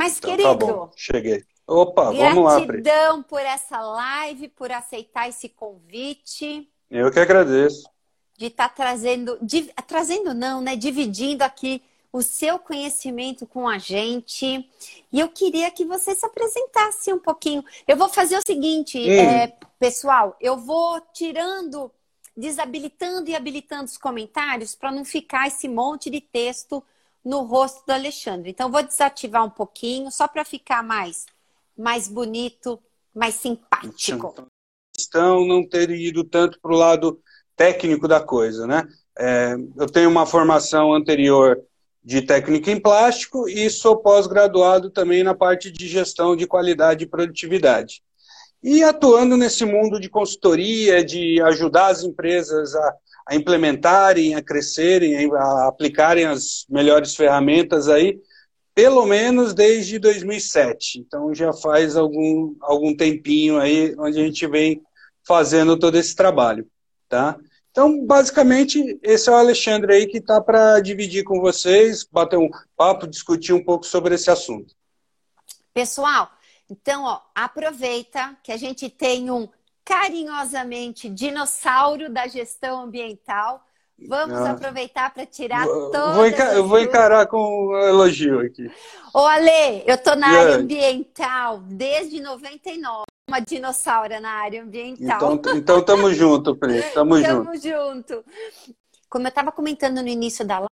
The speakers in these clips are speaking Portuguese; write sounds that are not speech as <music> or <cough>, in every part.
Mas, então, querido. Tá bom, cheguei. Opa, vamos lá. Gratidão por essa live, por aceitar esse convite. Eu que agradeço. De estar tá trazendo, de, trazendo não, né? Dividindo aqui o seu conhecimento com a gente. E eu queria que você se apresentasse um pouquinho. Eu vou fazer o seguinte, é, pessoal, eu vou tirando, desabilitando e habilitando os comentários para não ficar esse monte de texto no rosto do Alexandre. Então, vou desativar um pouquinho, só para ficar mais, mais bonito, mais simpático. Questão não ter ido tanto para o lado técnico da coisa, né? É, eu tenho uma formação anterior de técnica em plástico e sou pós-graduado também na parte de gestão de qualidade e produtividade. E atuando nesse mundo de consultoria, de ajudar as empresas a, a implementarem, a crescerem, a aplicarem as melhores ferramentas aí, pelo menos desde 2007. Então já faz algum, algum tempinho aí onde a gente vem fazendo todo esse trabalho, tá? Então, basicamente, esse é o Alexandre aí que está para dividir com vocês, bater um papo, discutir um pouco sobre esse assunto. Pessoal, então, ó, aproveita que a gente tem um carinhosamente dinossauro da gestão ambiental. Vamos ah. aproveitar para tirar todas vou encar Eu vou encarar com um elogio aqui. Ô, Ale, eu estou na área ambiental desde 99 uma dinossauro na área ambiental. Então, então tamo junto, Pri. <laughs> Tamo, tamo junto. junto. Como eu estava comentando no início da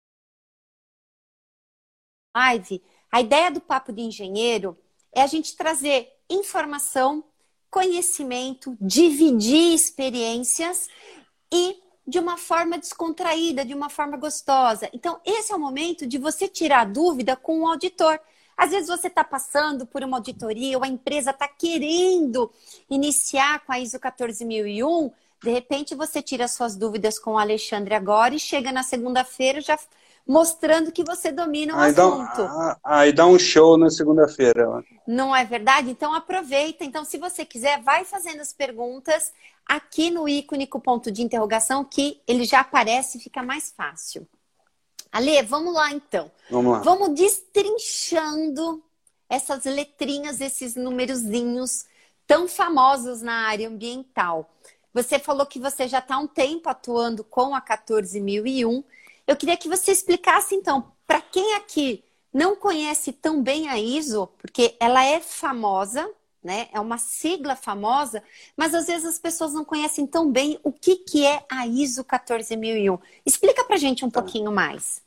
live, a ideia do Papo de Engenheiro é a gente trazer informação, conhecimento, dividir experiências e de uma forma descontraída, de uma forma gostosa. Então, esse é o momento de você tirar dúvida com o auditor. Às vezes você está passando por uma auditoria ou a empresa está querendo iniciar com a ISO 14001, de repente você tira suas dúvidas com o Alexandre agora e chega na segunda-feira já mostrando que você domina o aí assunto. Dá, aí dá um show na segunda-feira. Não é verdade? Então aproveita. Então, se você quiser, vai fazendo as perguntas aqui no ícone com ponto de interrogação, que ele já aparece e fica mais fácil. Ale, vamos lá então. Vamos lá. Vamos destrinchando essas letrinhas, esses numerozinhos tão famosos na área ambiental. Você falou que você já está há um tempo atuando com a 14001. Eu queria que você explicasse então, para quem aqui não conhece tão bem a ISO, porque ela é famosa, né? É uma sigla famosa, mas às vezes as pessoas não conhecem tão bem o que, que é a ISO 14001. Explica para gente um tá. pouquinho mais.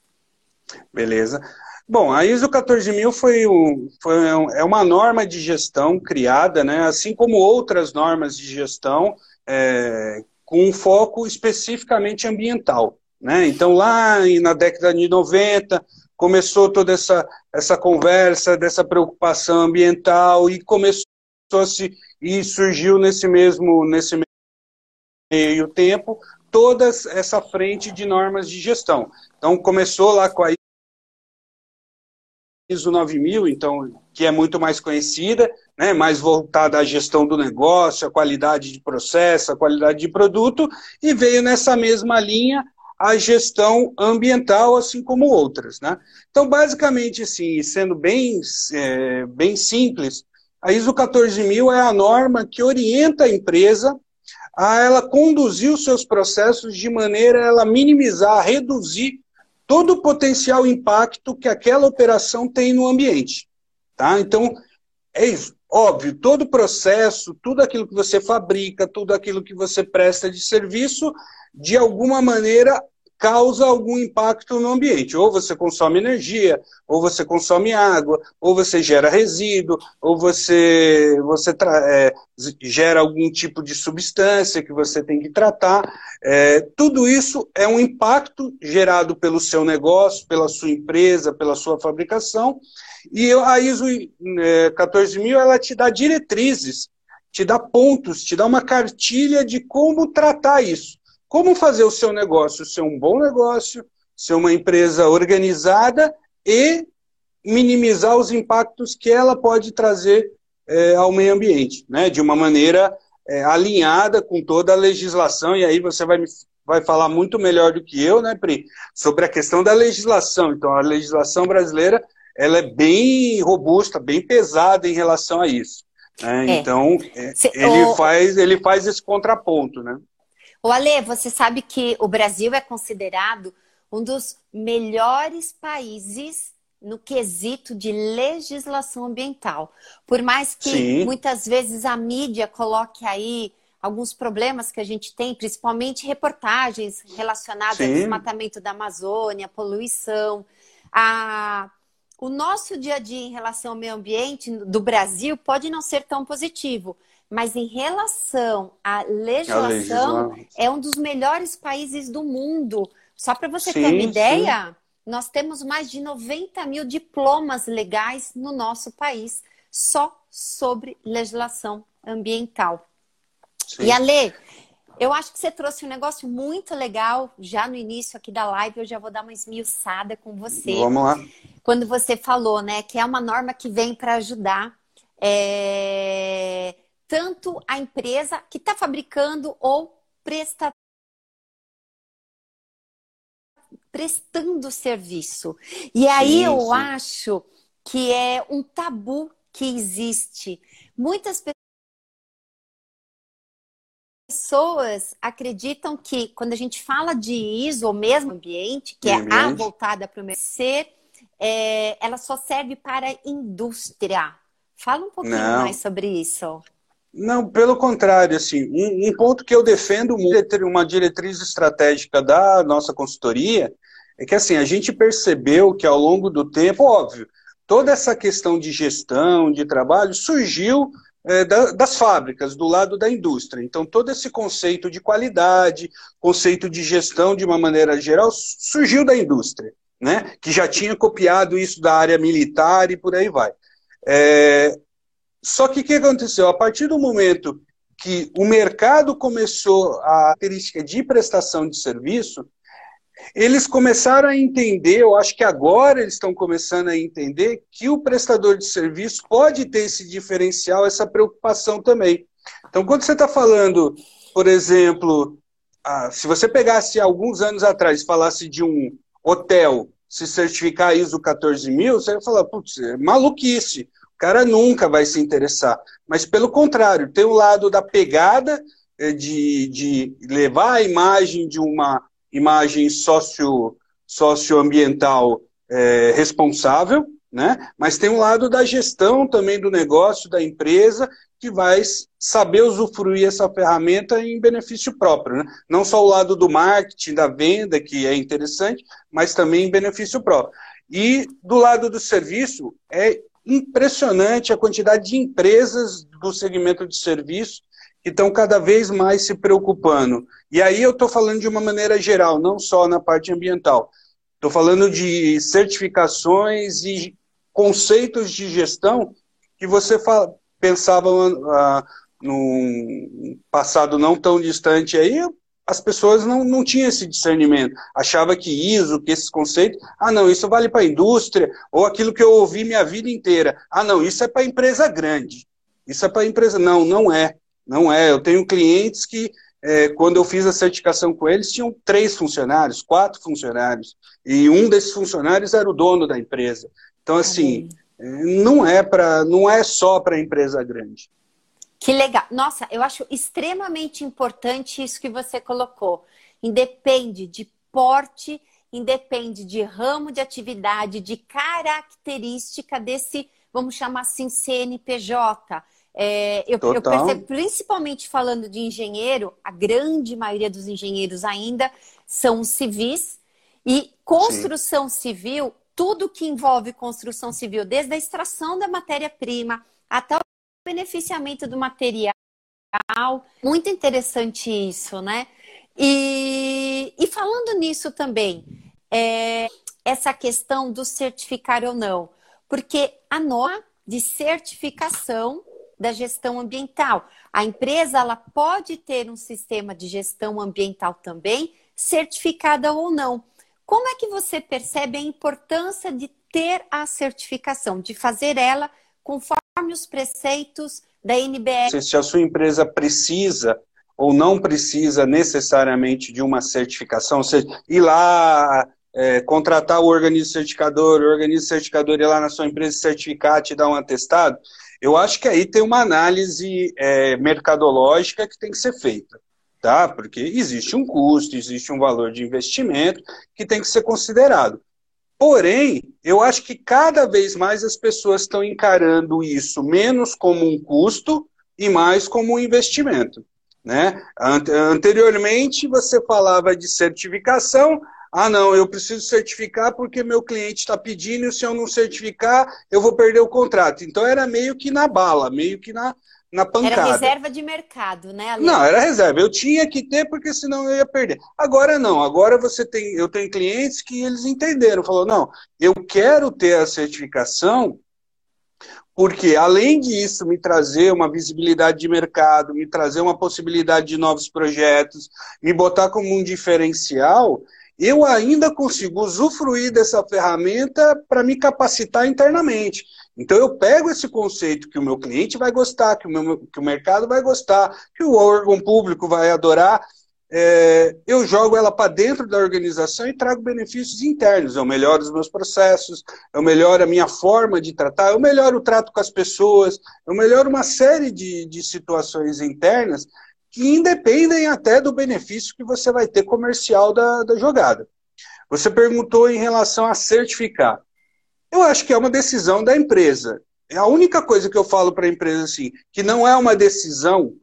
Beleza. Bom, a ISO 14000 foi, um, foi um, é uma norma de gestão criada, né, assim como outras normas de gestão, é, com um foco especificamente ambiental. Né? Então, lá na década de 90, começou toda essa, essa conversa dessa preocupação ambiental e começou a se, e surgiu nesse mesmo, nesse meio tempo toda essa frente de normas de gestão. Então, começou lá com a ISO 9000, então, que é muito mais conhecida, né, mais voltada à gestão do negócio, à qualidade de processo, à qualidade de produto, e veio nessa mesma linha a gestão ambiental, assim como outras. Né? Então, basicamente, assim, sendo bem, é, bem simples, a ISO 14000 é a norma que orienta a empresa a ela conduzir os seus processos de maneira a ela minimizar, reduzir todo o potencial impacto que aquela operação tem no ambiente. Tá? Então, é isso. Óbvio, todo o processo, tudo aquilo que você fabrica, tudo aquilo que você presta de serviço, de alguma maneira causa algum impacto no ambiente. Ou você consome energia, ou você consome água, ou você gera resíduo, ou você, você é, gera algum tipo de substância que você tem que tratar. É, tudo isso é um impacto gerado pelo seu negócio, pela sua empresa, pela sua fabricação. E a ISO é, 14000 ela te dá diretrizes, te dá pontos, te dá uma cartilha de como tratar isso. Como fazer o seu negócio ser um bom negócio, ser uma empresa organizada e minimizar os impactos que ela pode trazer é, ao meio ambiente, né? de uma maneira é, alinhada com toda a legislação, e aí você vai, vai falar muito melhor do que eu, né, Pri, sobre a questão da legislação. Então, a legislação brasileira ela é bem robusta, bem pesada em relação a isso. Né? É. Então, é, Cê, ele, o... faz, ele faz esse contraponto, né? O Ale, você sabe que o Brasil é considerado um dos melhores países no quesito de legislação ambiental. Por mais que Sim. muitas vezes a mídia coloque aí alguns problemas que a gente tem, principalmente reportagens relacionadas Sim. ao desmatamento da Amazônia, poluição, a o nosso dia a dia em relação ao meio ambiente do Brasil pode não ser tão positivo, mas em relação à legislação, é um dos melhores países do mundo. Só para você sim, ter uma ideia, sim. nós temos mais de 90 mil diplomas legais no nosso país, só sobre legislação ambiental. Sim. E a lei, eu acho que você trouxe um negócio muito legal já no início aqui da live. Eu já vou dar uma esmiuçada com você. Vamos lá. Quando você falou, né, que é uma norma que vem para ajudar é, tanto a empresa que está fabricando ou presta, prestando serviço. E aí sim, eu acho que é um tabu que existe. Muitas pessoas acreditam que quando a gente fala de ISO, ou mesmo ambiente, que é a voltada para o ser, é, ela só serve para indústria. Fala um pouquinho Não. mais sobre isso. Não, pelo contrário, assim, um, um, ponto que eu defendo muito, uma diretriz estratégica da nossa consultoria, é que assim, a gente percebeu que ao longo do tempo, óbvio, toda essa questão de gestão, de trabalho, surgiu é, da, das fábricas, do lado da indústria. Então, todo esse conceito de qualidade, conceito de gestão de uma maneira geral, surgiu da indústria, né? que já tinha copiado isso da área militar e por aí vai. É... Só que o que aconteceu? A partir do momento que o mercado começou a característica de prestação de serviço, eles começaram a entender, eu acho que agora eles estão começando a entender, que o prestador de serviço pode ter esse diferencial, essa preocupação também. Então, quando você está falando, por exemplo, ah, se você pegasse alguns anos atrás e falasse de um hotel se certificar ISO 14000, você ia falar, putz, é maluquice, cara nunca vai se interessar. Mas, pelo contrário, tem o lado da pegada, eh, de, de levar a imagem de uma imagem socio, socioambiental é, responsável, né? mas tem um lado da gestão também do negócio, da empresa, que vai saber usufruir essa ferramenta em benefício próprio. Né? Não só o lado do marketing, da venda, que é interessante, mas também em benefício próprio. E do lado do serviço, é impressionante a quantidade de empresas do segmento de serviço que estão cada vez mais se preocupando. E aí eu estou falando de uma maneira geral, não só na parte ambiental. Estou falando de certificações e conceitos de gestão que você pensava uh, num passado não tão distante aí, as pessoas não, não tinham esse discernimento. Achava que ISO, que esses conceitos, ah, não, isso vale para a indústria, ou aquilo que eu ouvi minha vida inteira. Ah, não, isso é para empresa grande. Isso é para empresa. Não, não é. Não é. Eu tenho clientes que, é, quando eu fiz a certificação com eles, tinham três funcionários, quatro funcionários. E um desses funcionários era o dono da empresa. Então, assim, é, não é para, não é só para empresa grande. Que legal. Nossa, eu acho extremamente importante isso que você colocou. Independe de porte, independe de ramo de atividade, de característica desse, vamos chamar assim, CNPJ. É, eu, eu, percebo, principalmente falando de engenheiro, a grande maioria dos engenheiros ainda são civis e construção Sim. civil, tudo que envolve construção civil, desde a extração da matéria-prima até o beneficiamento do material, muito interessante isso, né? E, e falando nisso também, é, essa questão do certificar ou não, porque a norma de certificação da gestão ambiental. A empresa ela pode ter um sistema de gestão ambiental também, certificada ou não. Como é que você percebe a importância de ter a certificação, de fazer ela conforme os preceitos da NBR? Se a sua empresa precisa ou não precisa necessariamente de uma certificação, ou seja, ir lá é, contratar o organismo certificador, o organismo certificador ir lá na sua empresa certificar, te dar um atestado, eu acho que aí tem uma análise é, mercadológica que tem que ser feita, tá? Porque existe um custo, existe um valor de investimento que tem que ser considerado. Porém, eu acho que cada vez mais as pessoas estão encarando isso menos como um custo e mais como um investimento. Né? Anteriormente, você falava de certificação, ah, não, eu preciso certificar porque meu cliente está pedindo e se eu não certificar, eu vou perder o contrato. Então era meio que na bala, meio que na, na pancada. Era reserva de mercado, né? Ale? Não, era reserva. Eu tinha que ter porque senão eu ia perder. Agora não. Agora você tem, eu tenho clientes que eles entenderam, falou não, eu quero ter a certificação porque além disso me trazer uma visibilidade de mercado, me trazer uma possibilidade de novos projetos, me botar como um diferencial, eu ainda consigo usufruir dessa ferramenta para me capacitar internamente. Então eu pego esse conceito que o meu cliente vai gostar, que o, meu, que o mercado vai gostar, que o órgão público vai adorar, é, eu jogo ela para dentro da organização e trago benefícios internos. Eu melhoro os meus processos, eu melhoro a minha forma de tratar, eu melhoro o trato com as pessoas, eu melhoro uma série de, de situações internas que independem até do benefício que você vai ter comercial da, da jogada. Você perguntou em relação a certificar. Eu acho que é uma decisão da empresa. É a única coisa que eu falo para a empresa assim, que não é uma decisão,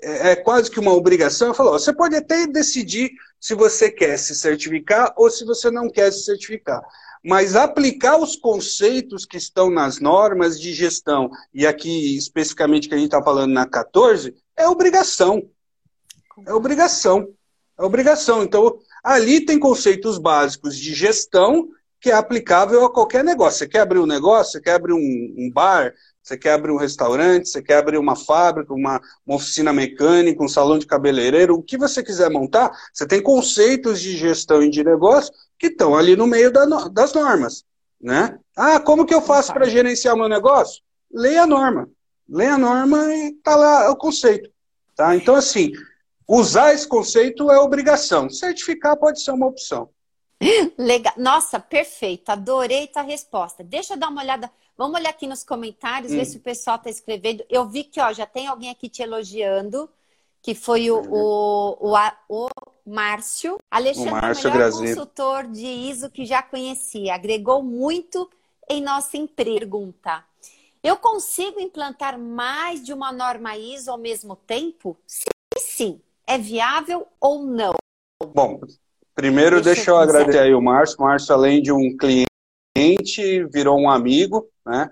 é, é quase que uma obrigação. Eu falo, ó, você pode até decidir se você quer se certificar ou se você não quer se certificar. Mas aplicar os conceitos que estão nas normas de gestão, e aqui especificamente que a gente está falando na 14, é obrigação. É obrigação. É obrigação. Então, ali tem conceitos básicos de gestão que é aplicável a qualquer negócio. Você quer abrir um negócio, você quer abrir um, um bar, você quer abrir um restaurante, você quer abrir uma fábrica, uma, uma, oficina mecânica, um salão de cabeleireiro, o que você quiser montar, você tem conceitos de gestão e de negócio que estão ali no meio da, das normas. Né? Ah, como que eu faço para gerenciar meu negócio? Leia a norma. Leia a norma e está lá o conceito. Tá? Então, assim, usar esse conceito é obrigação. Certificar pode ser uma opção. Legal. Nossa, perfeito. Adorei tua resposta. Deixa eu dar uma olhada. Vamos olhar aqui nos comentários, hum. ver se o pessoal está escrevendo. Eu vi que ó, já tem alguém aqui te elogiando, que foi o, o, o, o Márcio. Alexandre, o Márcio melhor consultor de ISO que já conhecia. Agregou muito em nossa pergunta. Eu consigo implantar mais de uma norma ISO ao mesmo tempo? Sim, sim. É viável ou não? Bom, primeiro deixa, deixa eu agradecer aí o Márcio. Márcio, além de um cliente, virou um amigo, né?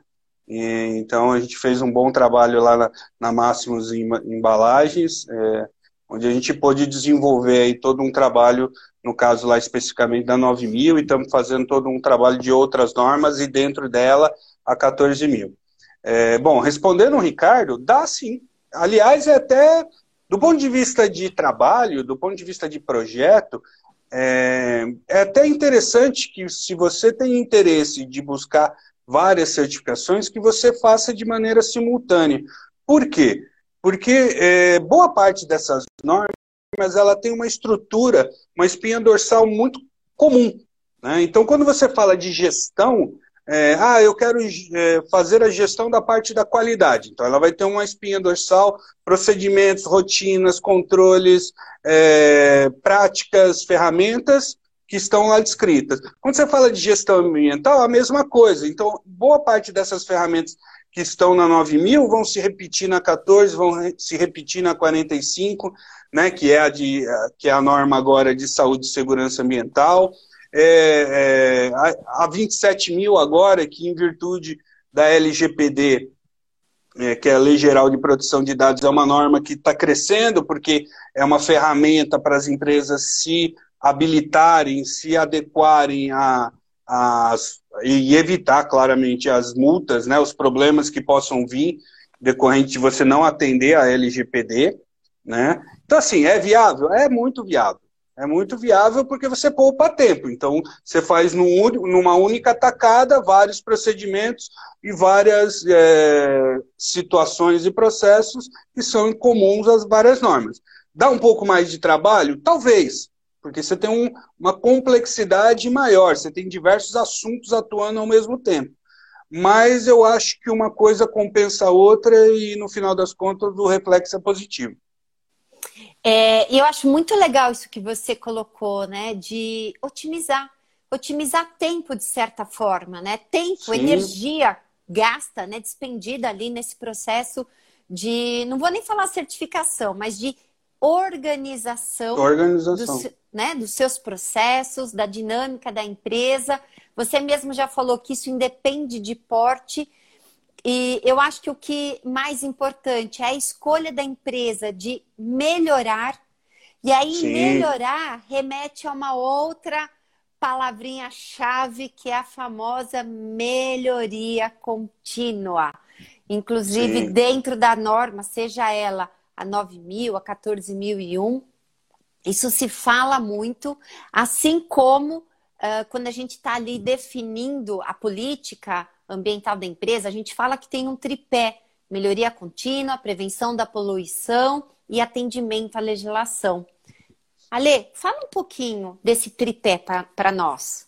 E, então a gente fez um bom trabalho lá na, na Máximos Embalagens, é, onde a gente pôde desenvolver aí todo um trabalho, no caso lá especificamente da 9000, e estamos fazendo todo um trabalho de outras normas e dentro dela a 14000. É, bom, respondendo o Ricardo, dá sim. Aliás, é até do ponto de vista de trabalho, do ponto de vista de projeto, é, é até interessante que se você tem interesse de buscar várias certificações, que você faça de maneira simultânea. Por quê? Porque é, boa parte dessas normas ela tem uma estrutura, uma espinha dorsal muito comum. Né? Então, quando você fala de gestão, é, ah, eu quero é, fazer a gestão da parte da qualidade. Então, ela vai ter uma espinha dorsal, procedimentos, rotinas, controles, é, práticas, ferramentas que estão lá descritas. Quando você fala de gestão ambiental, a mesma coisa. Então, boa parte dessas ferramentas que estão na 9000 vão se repetir na 14, vão se repetir na 45, né, que, é a de, que é a norma agora de saúde e segurança ambiental é, é, a, a 27 mil agora, que em virtude da LGPD, é, que é a Lei Geral de Proteção de Dados, é uma norma que está crescendo, porque é uma ferramenta para as empresas se habilitarem, se adequarem a, a, e evitar claramente as multas, né, os problemas que possam vir decorrente de você não atender a LGPD, né? Então assim, é viável? É muito viável. É muito viável porque você poupa tempo. Então, você faz num, numa única tacada vários procedimentos e várias é, situações e processos que são incomuns às várias normas. Dá um pouco mais de trabalho? Talvez. porque você tem um, uma complexidade maior, você tem diversos assuntos atuando ao mesmo tempo. Mas eu acho que uma coisa compensa a outra e, no final das contas, o reflexo é positivo. É, eu acho muito legal isso que você colocou, né? De otimizar. Otimizar tempo, de certa forma, né? Tempo, Sim. energia gasta, né? Despendida ali nesse processo de. Não vou nem falar certificação, mas de organização, organização. Dos, né, dos seus processos, da dinâmica da empresa. Você mesmo já falou que isso independe de porte. E eu acho que o que mais importante é a escolha da empresa de melhorar. E aí, Sim. melhorar remete a uma outra palavrinha-chave que é a famosa melhoria contínua. Inclusive, Sim. dentro da norma, seja ela a 9.000, a 14.001, isso se fala muito, assim como uh, quando a gente está ali definindo a política ambiental da empresa, a gente fala que tem um tripé: melhoria contínua, prevenção da poluição e atendimento à legislação. Ale, fala um pouquinho desse tripé para nós.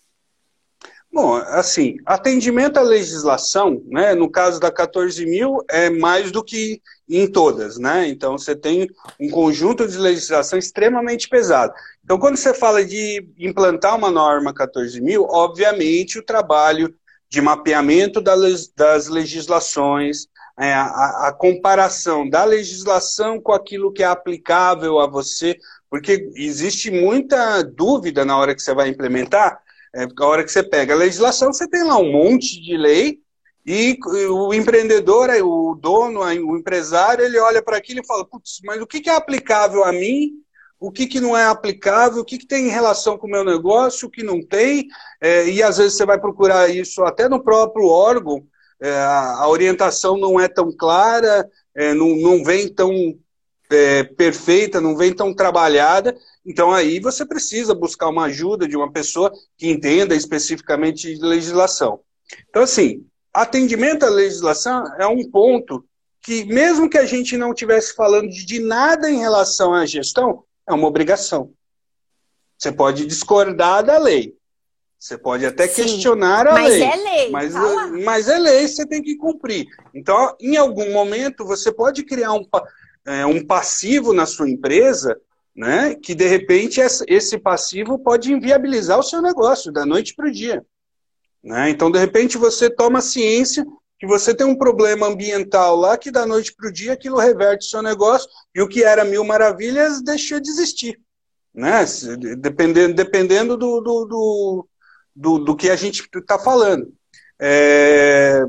Bom, assim, atendimento à legislação, né, no caso da 14 mil, é mais do que em todas, né? Então você tem um conjunto de legislação extremamente pesado. Então, quando você fala de implantar uma norma 14 mil, obviamente o trabalho de mapeamento das legislações, é, a, comparação da legislação com aquilo que é aplicável a você, porque existe muita dúvida na hora que você vai implementar. É, a hora que você pega a legislação, você tem lá um monte de lei, e o empreendedor, o dono, o empresário, ele olha para aquilo e fala: Putz, mas o que é aplicável a mim o que, que não é aplicável, o que, que tem em relação com o meu negócio, o que não tem, é, e às vezes você vai procurar isso até no próprio órgão, é, a orientação não é tão clara, é, não, não vem tão é, perfeita, não vem tão trabalhada, então aí você precisa buscar uma ajuda de uma pessoa que entenda especificamente de legislação. Então, assim, atendimento à legislação é um ponto que, mesmo que a gente não estivesse falando de nada em relação à gestão, é uma obrigação. Você pode discordar da lei. Você pode até Sim, questionar a mas lei. É lei mas, tá mas é lei, você tem que cumprir. Então, em algum momento, você pode criar um, é, um passivo na sua empresa, né? Que de repente esse passivo pode inviabilizar o seu negócio da noite para o dia. Né? Então, de repente, você toma ciência que você tem um problema ambiental lá que da noite para o dia aquilo reverte o seu negócio e o que era mil maravilhas deixa de existir. Né? Dependendo, dependendo do, do, do, do, do que a gente está falando. É,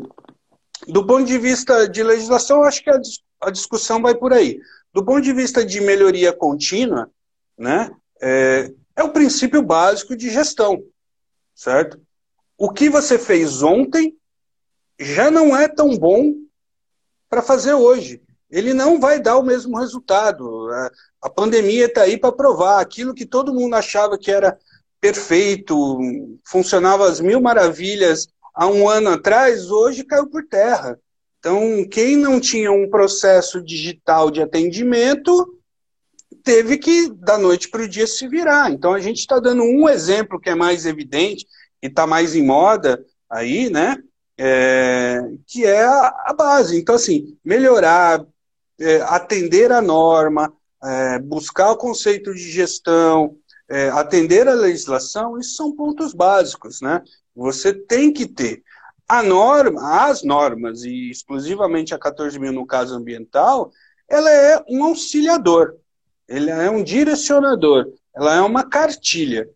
do ponto de vista de legislação, acho que a, a, discussão vai por aí. Do ponto de vista de melhoria contínua, né, é, é o princípio básico de gestão, certo? O que você fez ontem já não é tão bom para fazer hoje. Ele não vai dar o mesmo resultado. A pandemia está aí para provar aquilo que todo mundo achava que era perfeito, funcionava às mil maravilhas há um ano atrás, hoje caiu por terra. Então, quem não tinha um processo digital de atendimento teve que, da noite para o dia, se virar. Então, a gente está dando um exemplo que é mais evidente e está mais em moda aí, né? É, que é a, a, base. Então, assim, melhorar, é, atender a norma, é, buscar o conceito de gestão, é, atender a legislação, isso são pontos básicos, né? Você tem que ter. A norma, as normas, e exclusivamente a 14 mil no caso ambiental, ela é um auxiliador, ela é um direcionador, ela é uma cartilha,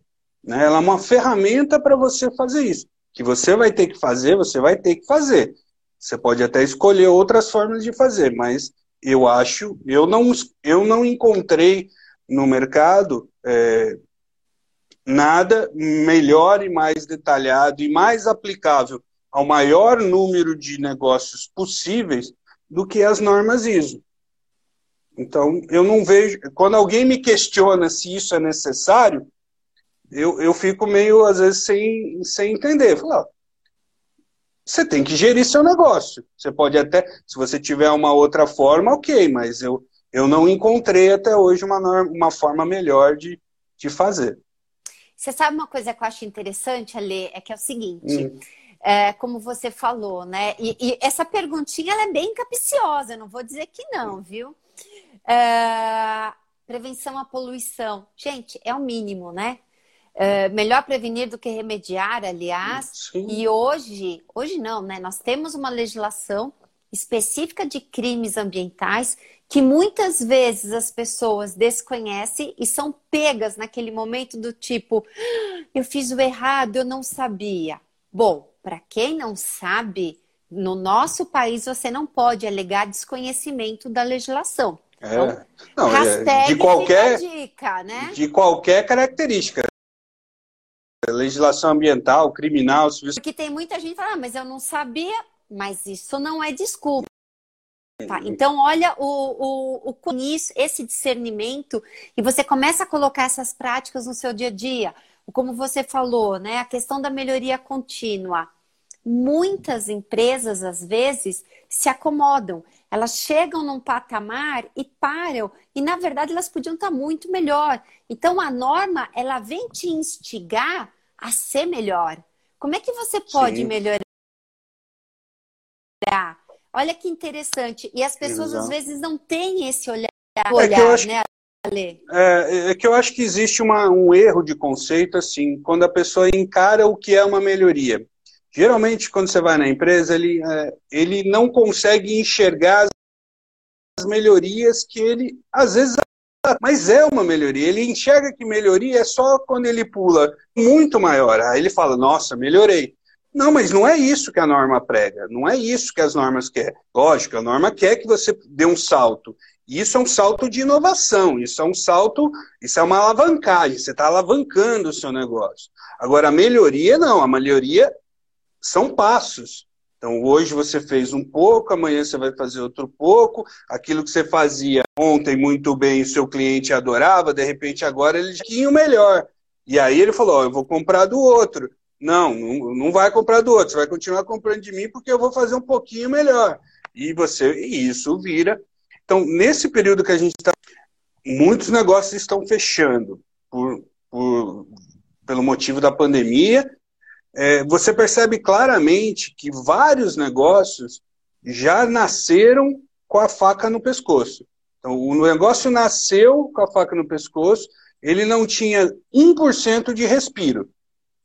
né? ela é uma ferramenta para você fazer isso que você vai ter que fazer, você vai ter que fazer. Você pode até escolher outras formas de fazer, mas eu acho, eu não, eu não encontrei no mercado é, nada melhor e mais detalhado e mais aplicável ao maior número de negócios possíveis do que as normas ISO. Então, eu não vejo. Quando alguém me questiona se isso é necessário, eu, eu fico meio, às vezes, sem, sem entender. Falar, você tem que gerir seu negócio. Você pode até, se você tiver uma outra forma, ok, mas eu, eu não encontrei até hoje uma, uma forma melhor de, de fazer. Você sabe uma coisa que eu acho interessante, Ale, é que é o seguinte. Hum. É, como você falou, né? E, e essa perguntinha é bem capciosa, não vou dizer que não, viu? É, prevenção à poluição. Gente, é o mínimo, né? É, melhor prevenir do que remediar, aliás. Sim. E hoje, hoje não, né? Nós temos uma legislação específica de crimes ambientais que muitas vezes as pessoas desconhecem e são pegas naquele momento do tipo, ah, eu fiz o errado, eu não sabia. Bom, para quem não sabe, no nosso país você não pode alegar desconhecimento da legislação. É. Então, não, é, de qualquer dica, né? De qualquer característica. Legislação ambiental, criminal, Porque tem muita gente que fala, ah, mas eu não sabia, mas isso não é desculpa. Tá, então, olha o, o, o esse discernimento, e você começa a colocar essas práticas no seu dia a dia. Como você falou, né? A questão da melhoria contínua. Muitas empresas, às vezes, se acomodam. Elas chegam num patamar e param. E, na verdade, elas podiam estar muito melhor. Então, a norma, ela vem te instigar a ser melhor. Como é que você pode Sim. melhorar? Olha que interessante. E as pessoas, Exato. às vezes, não têm esse olhar, olhar é acho... né? É, é, que eu acho que existe uma, um erro de conceito, assim, quando a pessoa encara o que é uma melhoria. Geralmente, quando você vai na empresa, ele, é, ele não consegue enxergar as melhorias que ele, às vezes, mas é uma melhoria. Ele enxerga que melhoria é só quando ele pula muito maior. Aí ele fala, nossa, melhorei. Não, mas não é isso que a norma prega, não é isso que as normas querem. Lógico, a norma quer que você dê um salto. Isso é um salto de inovação, isso é um salto, isso é uma alavancagem, você está alavancando o seu negócio. Agora, a melhoria não, a melhoria são passos. Então, hoje você fez um pouco, amanhã você vai fazer outro pouco. Aquilo que você fazia ontem muito bem, o seu cliente adorava, de repente agora ele tinha o melhor. E aí ele falou: oh, eu vou comprar do outro. Não, não, não vai comprar do outro, você vai continuar comprando de mim porque eu vou fazer um pouquinho melhor. E você, e isso vira. Então, nesse período que a gente está, muitos negócios estão fechando por, por, pelo motivo da pandemia é, você percebe claramente que vários negócios já nasceram com a faca no pescoço. Então, o negócio nasceu com a faca no pescoço, ele não tinha 1% de respiro.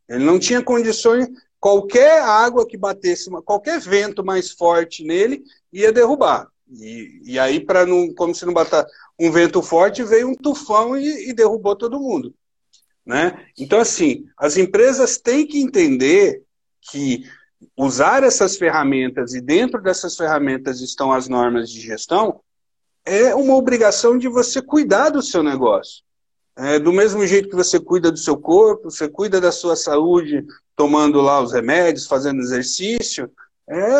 Ele não tinha condições, qualquer água que batesse, qualquer vento mais forte nele ia derrubar. E, e aí, para não, como se não bater um vento forte, veio um tufão e, e derrubou todo mundo. Né? Então, assim, as empresas têm que entender que usar essas ferramentas, e dentro dessas ferramentas estão as normas de gestão, é uma obrigação de você cuidar do seu negócio. É, do mesmo jeito que você cuida do seu corpo, você cuida da sua saúde tomando lá os remédios, fazendo exercício, é,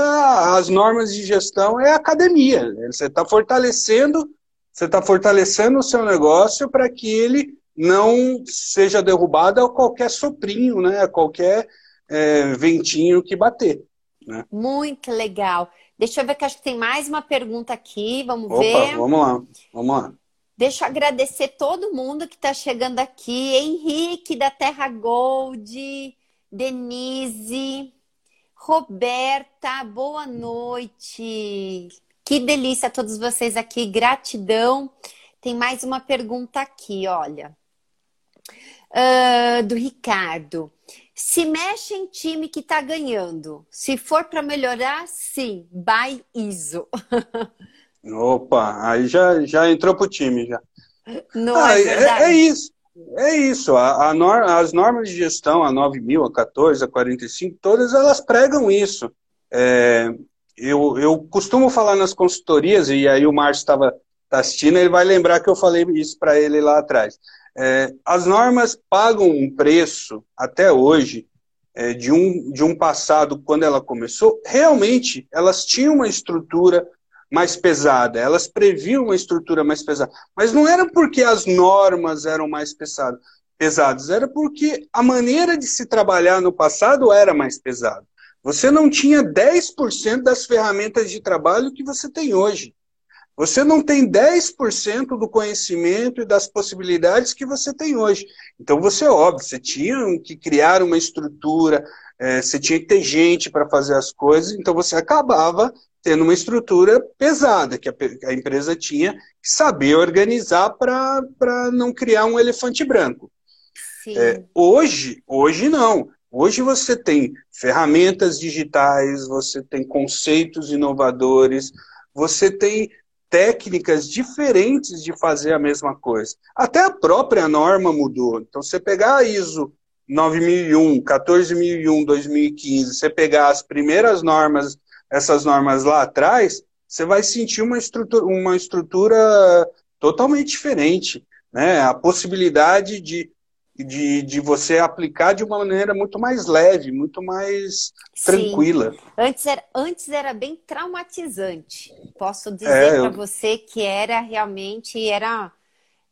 as normas de gestão é academia. Você está fortalecendo, você está fortalecendo o seu negócio para que ele não seja derrubada a qualquer soprinho, né? A qualquer é, ventinho que bater. Né? Muito legal. Deixa eu ver que acho que tem mais uma pergunta aqui. Vamos Opa, ver. Vamos lá, vamos lá. Deixa eu agradecer todo mundo que está chegando aqui. Henrique da Terra Gold, Denise, Roberta, boa noite. Que delícia todos vocês aqui, gratidão. Tem mais uma pergunta aqui, olha. Uh, do Ricardo. Se mexe em time que está ganhando. Se for para melhorar, sim, buy ISO. <laughs> Opa, aí já, já entrou pro time já. Não ah, é, é, é, isso. É isso. A, a nor, as normas de gestão, a 9.000, a 14, a 45, todas elas pregam isso. É, eu, eu costumo falar nas consultorias, e aí o Márcio estava tá assistindo, ele vai lembrar que eu falei isso para ele lá atrás. É, as normas pagam um preço, até hoje, é, de, um, de um passado, quando ela começou, realmente elas tinham uma estrutura mais pesada, elas previam uma estrutura mais pesada. Mas não era porque as normas eram mais pesadas, pesadas era porque a maneira de se trabalhar no passado era mais pesada. Você não tinha 10% das ferramentas de trabalho que você tem hoje. Você não tem 10% do conhecimento e das possibilidades que você tem hoje. Então, você, óbvio, você tinha que criar uma estrutura, é, você tinha que ter gente para fazer as coisas, então você acabava tendo uma estrutura pesada, que a, a empresa tinha que saber organizar para não criar um elefante branco. É, hoje, hoje não. Hoje você tem ferramentas digitais, você tem conceitos inovadores, você tem técnicas diferentes de fazer a mesma coisa. Até a própria norma mudou. Então, você pegar a ISO 9001, 14001, 2015, você pegar as primeiras normas, essas normas lá atrás, você vai sentir uma estrutura, uma estrutura totalmente diferente. Né? A possibilidade de de, de você aplicar de uma maneira muito mais leve, muito mais Sim. tranquila. Antes era, antes era bem traumatizante. Posso dizer é, para eu... você que era realmente era,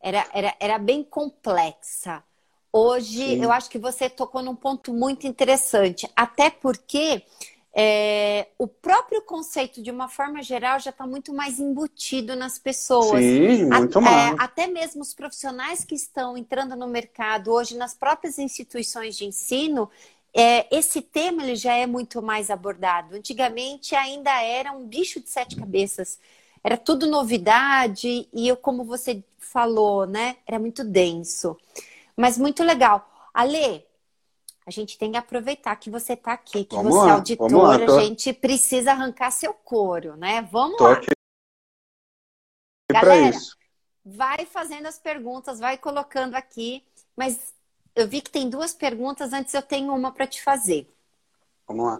era, era, era bem complexa. Hoje Sim. eu acho que você tocou num ponto muito interessante, até porque é, o próprio conceito, de uma forma geral, já está muito mais embutido nas pessoas. Sim, muito mais. É, até mesmo os profissionais que estão entrando no mercado hoje, nas próprias instituições de ensino, é, esse tema ele já é muito mais abordado. Antigamente ainda era um bicho de sete cabeças. Era tudo novidade e eu, como você falou, né? Era muito denso. Mas muito legal. Ale, a gente tem que aproveitar que você está aqui, que vamos você é lá, é auditor, tô... a gente precisa arrancar seu couro, né? Vamos tô lá. Aqui Galera, vai fazendo as perguntas, vai colocando aqui, mas eu vi que tem duas perguntas, antes eu tenho uma para te fazer. Vamos lá.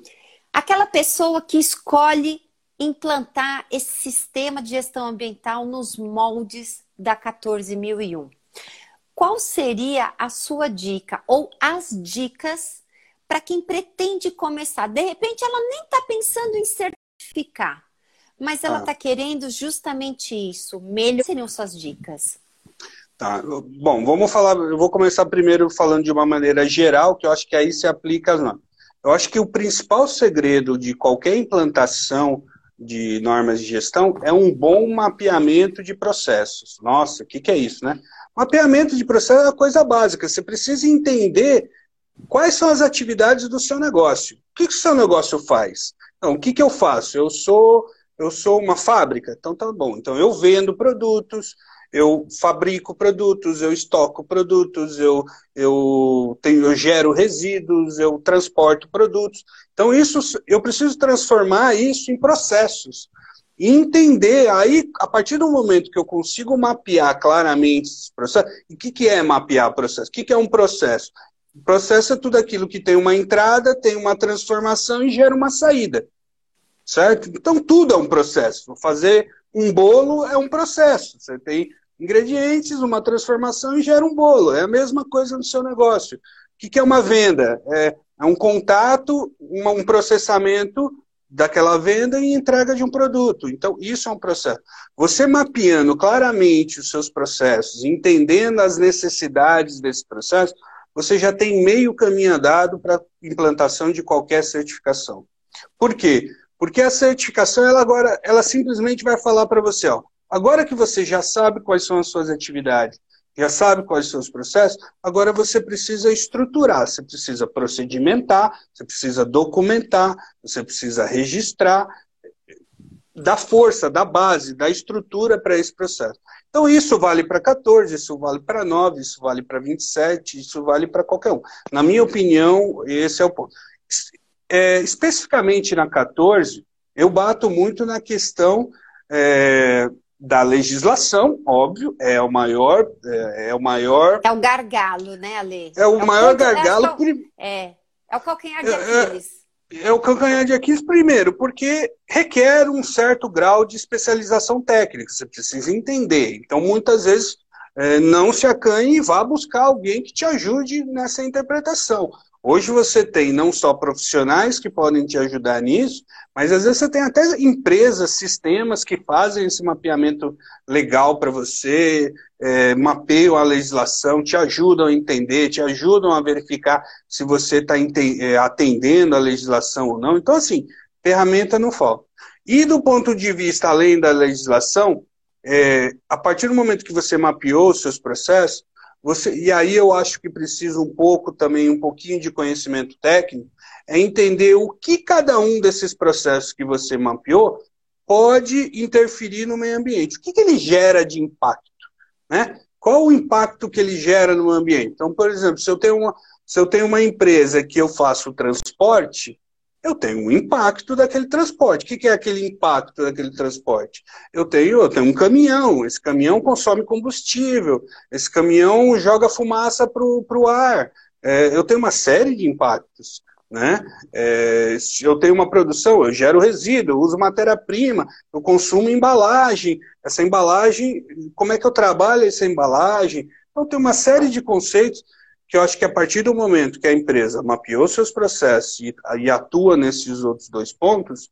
Aquela pessoa que escolhe implantar esse sistema de gestão ambiental nos moldes da 14001 qual seria a sua dica ou as dicas para quem pretende começar? De repente, ela nem está pensando em certificar, mas ela está ah. querendo justamente isso. Melhor seriam suas dicas? Tá. Bom, vamos falar. Eu vou começar primeiro falando de uma maneira geral, que eu acho que aí se aplica normas. Eu acho que o principal segredo de qualquer implantação de normas de gestão é um bom mapeamento de processos. Nossa, o que, que é isso, né? Mapeamento de processo é uma coisa básica. Você precisa entender quais são as atividades do seu negócio. O que, que o seu negócio faz? Então, o que, que eu faço? Eu sou, eu sou uma fábrica. Então, tá bom. Então, eu vendo produtos, eu fabrico produtos, eu estoco produtos, eu, eu, tenho, eu gero resíduos, eu transporto produtos. Então, isso eu preciso transformar isso em processos entender aí, a partir do momento que eu consigo mapear claramente esse processo, e o que, que é mapear processo? O que, que é um processo? O processo é tudo aquilo que tem uma entrada, tem uma transformação e gera uma saída. Certo? Então tudo é um processo. Fazer um bolo é um processo. Você tem ingredientes, uma transformação e gera um bolo. É a mesma coisa no seu negócio. O que, que é uma venda? É, é um contato, um processamento daquela venda e entrega de um produto. Então, isso é um processo. Você mapeando claramente os seus processos, entendendo as necessidades desse processo, você já tem meio caminho andado para implantação de qualquer certificação. Por quê? Porque a certificação, ela agora, ela simplesmente vai falar para você, ó, agora que você já sabe quais são as suas atividades, já sabe quais são os processos, agora você precisa estruturar, você precisa procedimentar, você precisa documentar, você precisa registrar, dar força, dar base, dar estrutura para esse processo. Então, isso vale para 14, isso vale para 9, isso vale para 27, isso vale para qualquer um. Na minha opinião, esse é o ponto. É, especificamente na 14, eu bato muito na questão é, da legislação, óbvio, é o maior, é, é, o maior. É o gargalo, né, Ale? É o é maior o gargalo. É, é, é, o calcanhar de é, é, Aquiles. É, o calcanhar de Aquiles primeiro, porque requer um certo grau de especialização técnica. Você precisa entender. Então, muitas vezes não se acanhe e vá buscar alguém que te ajude nessa interpretação. Hoje você tem não só profissionais que podem te ajudar nisso, mas às vezes você tem até empresas, sistemas que fazem esse mapeamento legal para você, é, mapeiam a legislação, te ajudam a entender, te ajudam a verificar se você está é, atendendo a legislação ou não. Então, assim, ferramenta não falta. E do ponto de vista além da legislação, é, a partir do momento que você mapeou os seus processos, você, e aí eu acho que precisa um pouco também, um pouquinho de conhecimento técnico, é entender o que cada um desses processos que você mapeou pode interferir no meio ambiente. O que, que ele gera de impacto? Né? Qual o impacto que ele gera no ambiente? Então, por exemplo, se eu tenho uma, se eu tenho uma empresa que eu faço transporte, eu tenho um impacto daquele transporte. O que é aquele impacto daquele transporte? Eu tenho, eu tenho um caminhão, esse caminhão consome combustível, esse caminhão joga fumaça para o ar. É, eu tenho uma série de impactos. Né? É, eu tenho uma produção, eu gero resíduo, eu uso matéria-prima, eu consumo embalagem. Essa embalagem, como é que eu trabalho essa embalagem? Então, tem uma série de conceitos que eu acho que a partir do momento que a empresa mapeou seus processos e, e atua nesses outros dois pontos,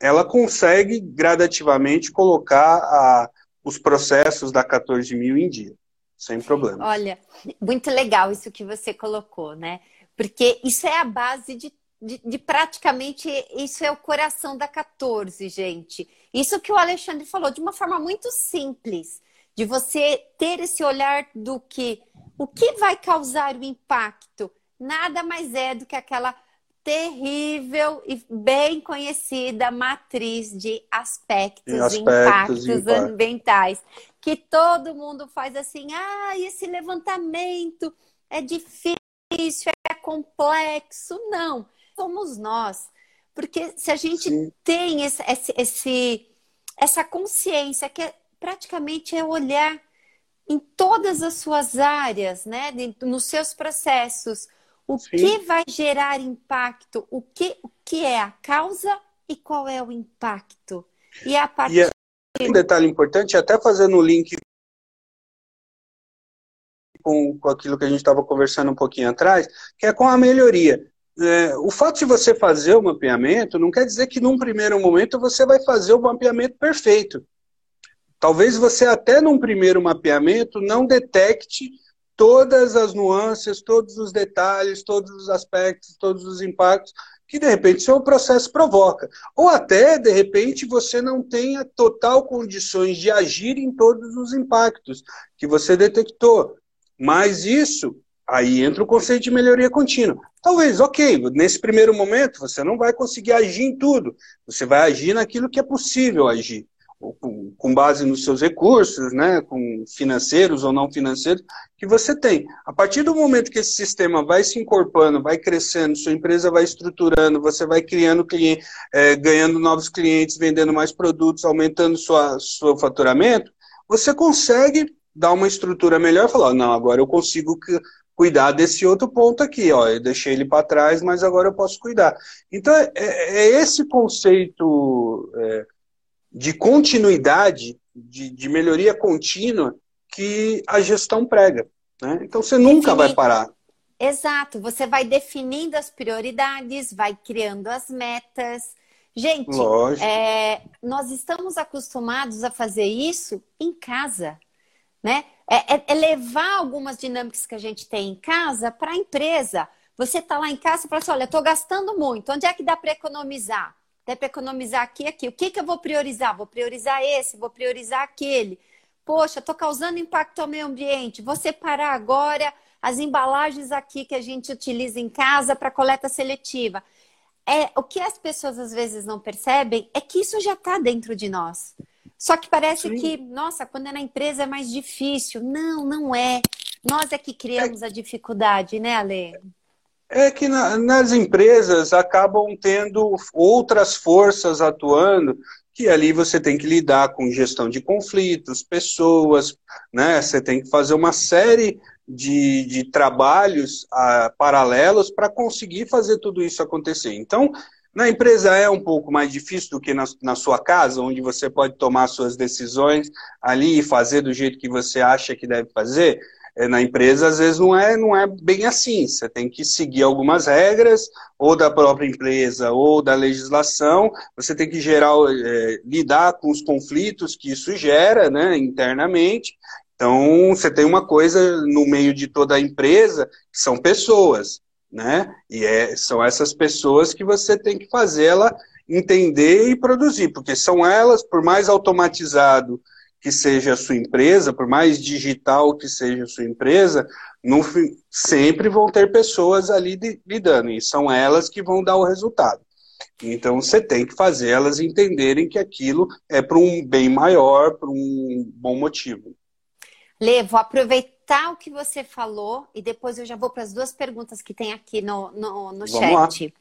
ela consegue gradativamente colocar a, os processos da 14 mil em dia, sem problema. Olha, muito legal isso que você colocou, né? Porque isso é a base de, de, de praticamente, isso é o coração da 14, gente. Isso que o Alexandre falou, de uma forma muito simples, de você ter esse olhar do que o que vai causar o impacto? Nada mais é do que aquela terrível e bem conhecida matriz de aspectos, e aspectos impactos e ambientais, que todo mundo faz assim, ah, esse levantamento é difícil, é complexo. Não, somos nós. Porque se a gente Sim. tem esse, esse, essa consciência que é, praticamente é olhar em todas as suas áreas, né? nos seus processos. O Sim. que vai gerar impacto? O que, o que é a causa e qual é o impacto? E a partir. E um detalhe importante, até fazendo o link com, com aquilo que a gente estava conversando um pouquinho atrás, que é com a melhoria. É, o fato de você fazer o mapeamento não quer dizer que num primeiro momento você vai fazer o mapeamento perfeito. Talvez você até num primeiro mapeamento não detecte todas as nuances, todos os detalhes, todos os aspectos, todos os impactos que de repente seu processo provoca. Ou até, de repente, você não tenha total condições de agir em todos os impactos que você detectou. Mas isso, aí entra o conceito de melhoria contínua. Talvez, ok, nesse primeiro momento você não vai conseguir agir em tudo. Você vai agir naquilo que é possível agir com base nos seus recursos, né, com financeiros ou não financeiros, que você tem. A partir do momento que esse sistema vai se incorporando, vai crescendo, sua empresa vai estruturando, você vai criando cliente, é, ganhando novos clientes, vendendo mais produtos, aumentando sua, seu faturamento, você consegue dar uma estrutura melhor falar, não, agora eu consigo cuidar desse outro ponto aqui, ó, eu deixei ele para trás, mas agora eu posso cuidar. Então, é, é esse conceito... É, de continuidade, de, de melhoria contínua que a gestão prega. Né? Então você nunca vai parar. Exato, você vai definindo as prioridades, vai criando as metas. Gente, é, nós estamos acostumados a fazer isso em casa, né? É, é, é levar algumas dinâmicas que a gente tem em casa para a empresa. Você está lá em casa e fala assim: olha, estou gastando muito, onde é que dá para economizar? Dá para economizar aqui e aqui. O que, que eu vou priorizar? Vou priorizar esse, vou priorizar aquele. Poxa, estou causando impacto ao meio ambiente. Vou separar agora as embalagens aqui que a gente utiliza em casa para coleta seletiva. É, o que as pessoas às vezes não percebem é que isso já está dentro de nós. Só que parece Sim. que, nossa, quando é na empresa é mais difícil. Não, não é. Nós é que criamos é... a dificuldade, né, Ale? É que na, nas empresas acabam tendo outras forças atuando, que ali você tem que lidar com gestão de conflitos, pessoas, né? Você tem que fazer uma série de, de trabalhos ah, paralelos para conseguir fazer tudo isso acontecer. Então, na empresa é um pouco mais difícil do que na, na, sua casa, onde você pode tomar suas decisões ali e fazer do jeito que você acha que deve fazer. É, na empresa, às vezes, não é, não é bem assim. Você tem que seguir algumas regras, ou da própria empresa, ou da legislação. Você tem que gerar, é, lidar com os conflitos que isso gera né, internamente. Então, você tem uma coisa no meio de toda a empresa, que são pessoas. Né? E é, são essas pessoas que você tem que fazer ela entender e produzir, porque são elas, por mais automatizado que seja a sua empresa, por mais digital que seja a sua empresa, no, sempre vão ter pessoas ali lidando, e são elas que vão dar o resultado. Então você tem que fazer elas entenderem que aquilo é para um bem maior, para um bom motivo. Lê, vou aproveitar o que você falou e depois eu já vou para as duas perguntas que tem aqui no, no, no chat. Lá.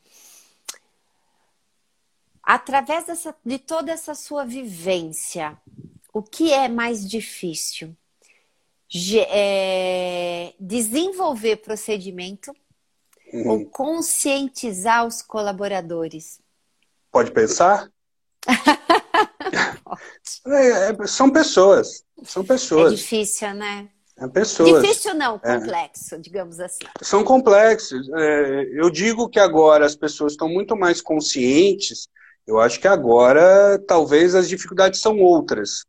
Através dessa, de toda essa sua vivência, o que é mais difícil? é, desenvolver procedimento uhum. ou conscientizar os colaboradores? Pode pensar? <laughs> é, é, são pessoas. São pessoas. É difícil, né? É pessoas. Difícil não, é. complexo, é. digamos assim. São complexos. É, eu digo que agora as pessoas estão muito mais conscientes. Eu acho que agora talvez as dificuldades são outras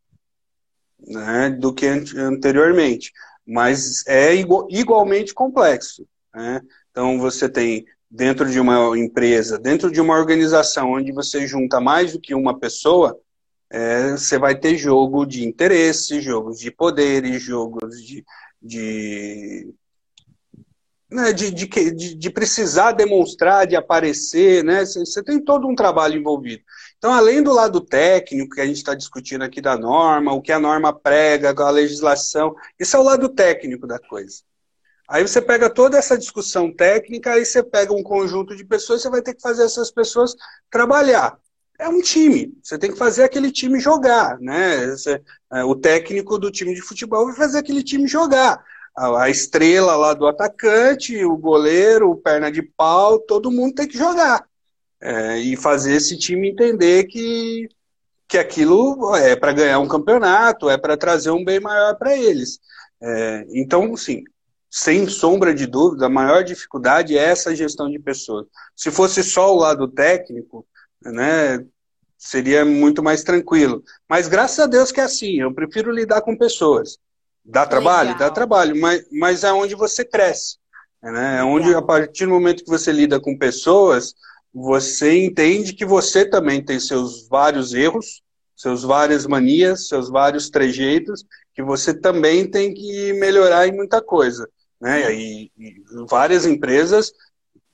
né, do que anteriormente, mas é igual, igualmente complexo. Né? Então você tem dentro de uma empresa, dentro de uma organização onde você junta mais do que uma pessoa, é, você vai ter jogo de interesse, jogos de poderes, jogos de, de né, de, de, de, precisar demonstrar, de aparecer, né? Você tem todo um trabalho envolvido. Então, além do lado técnico que a gente está discutindo aqui da norma, o que a norma prega, a legislação, isso é o lado técnico da coisa. Aí você pega toda essa discussão técnica, aí você pega um conjunto de pessoas, você vai ter que fazer essas pessoas trabalhar. É um time, você tem que fazer aquele time jogar, né? É, o técnico do time de futebol vai fazer aquele time jogar. A estrela lá do atacante, o goleiro, o perna de pau, todo mundo tem que jogar é, e fazer esse time entender que, que aquilo é para ganhar um campeonato, é para trazer um bem maior para eles. É, então, sim, sem sombra de dúvida, a maior dificuldade é essa gestão de pessoas. Se fosse só o lado técnico, né, seria muito mais tranquilo. Mas graças a Deus que é assim, eu prefiro lidar com pessoas. Dá trabalho? Legal. Dá trabalho, mas, mas é onde você cresce. Né? É onde, a partir do momento que você lida com pessoas, você entende que você também tem seus vários erros, seus várias manias, seus vários trejeitos, que você também tem que melhorar em muita coisa. Né? E, e várias empresas,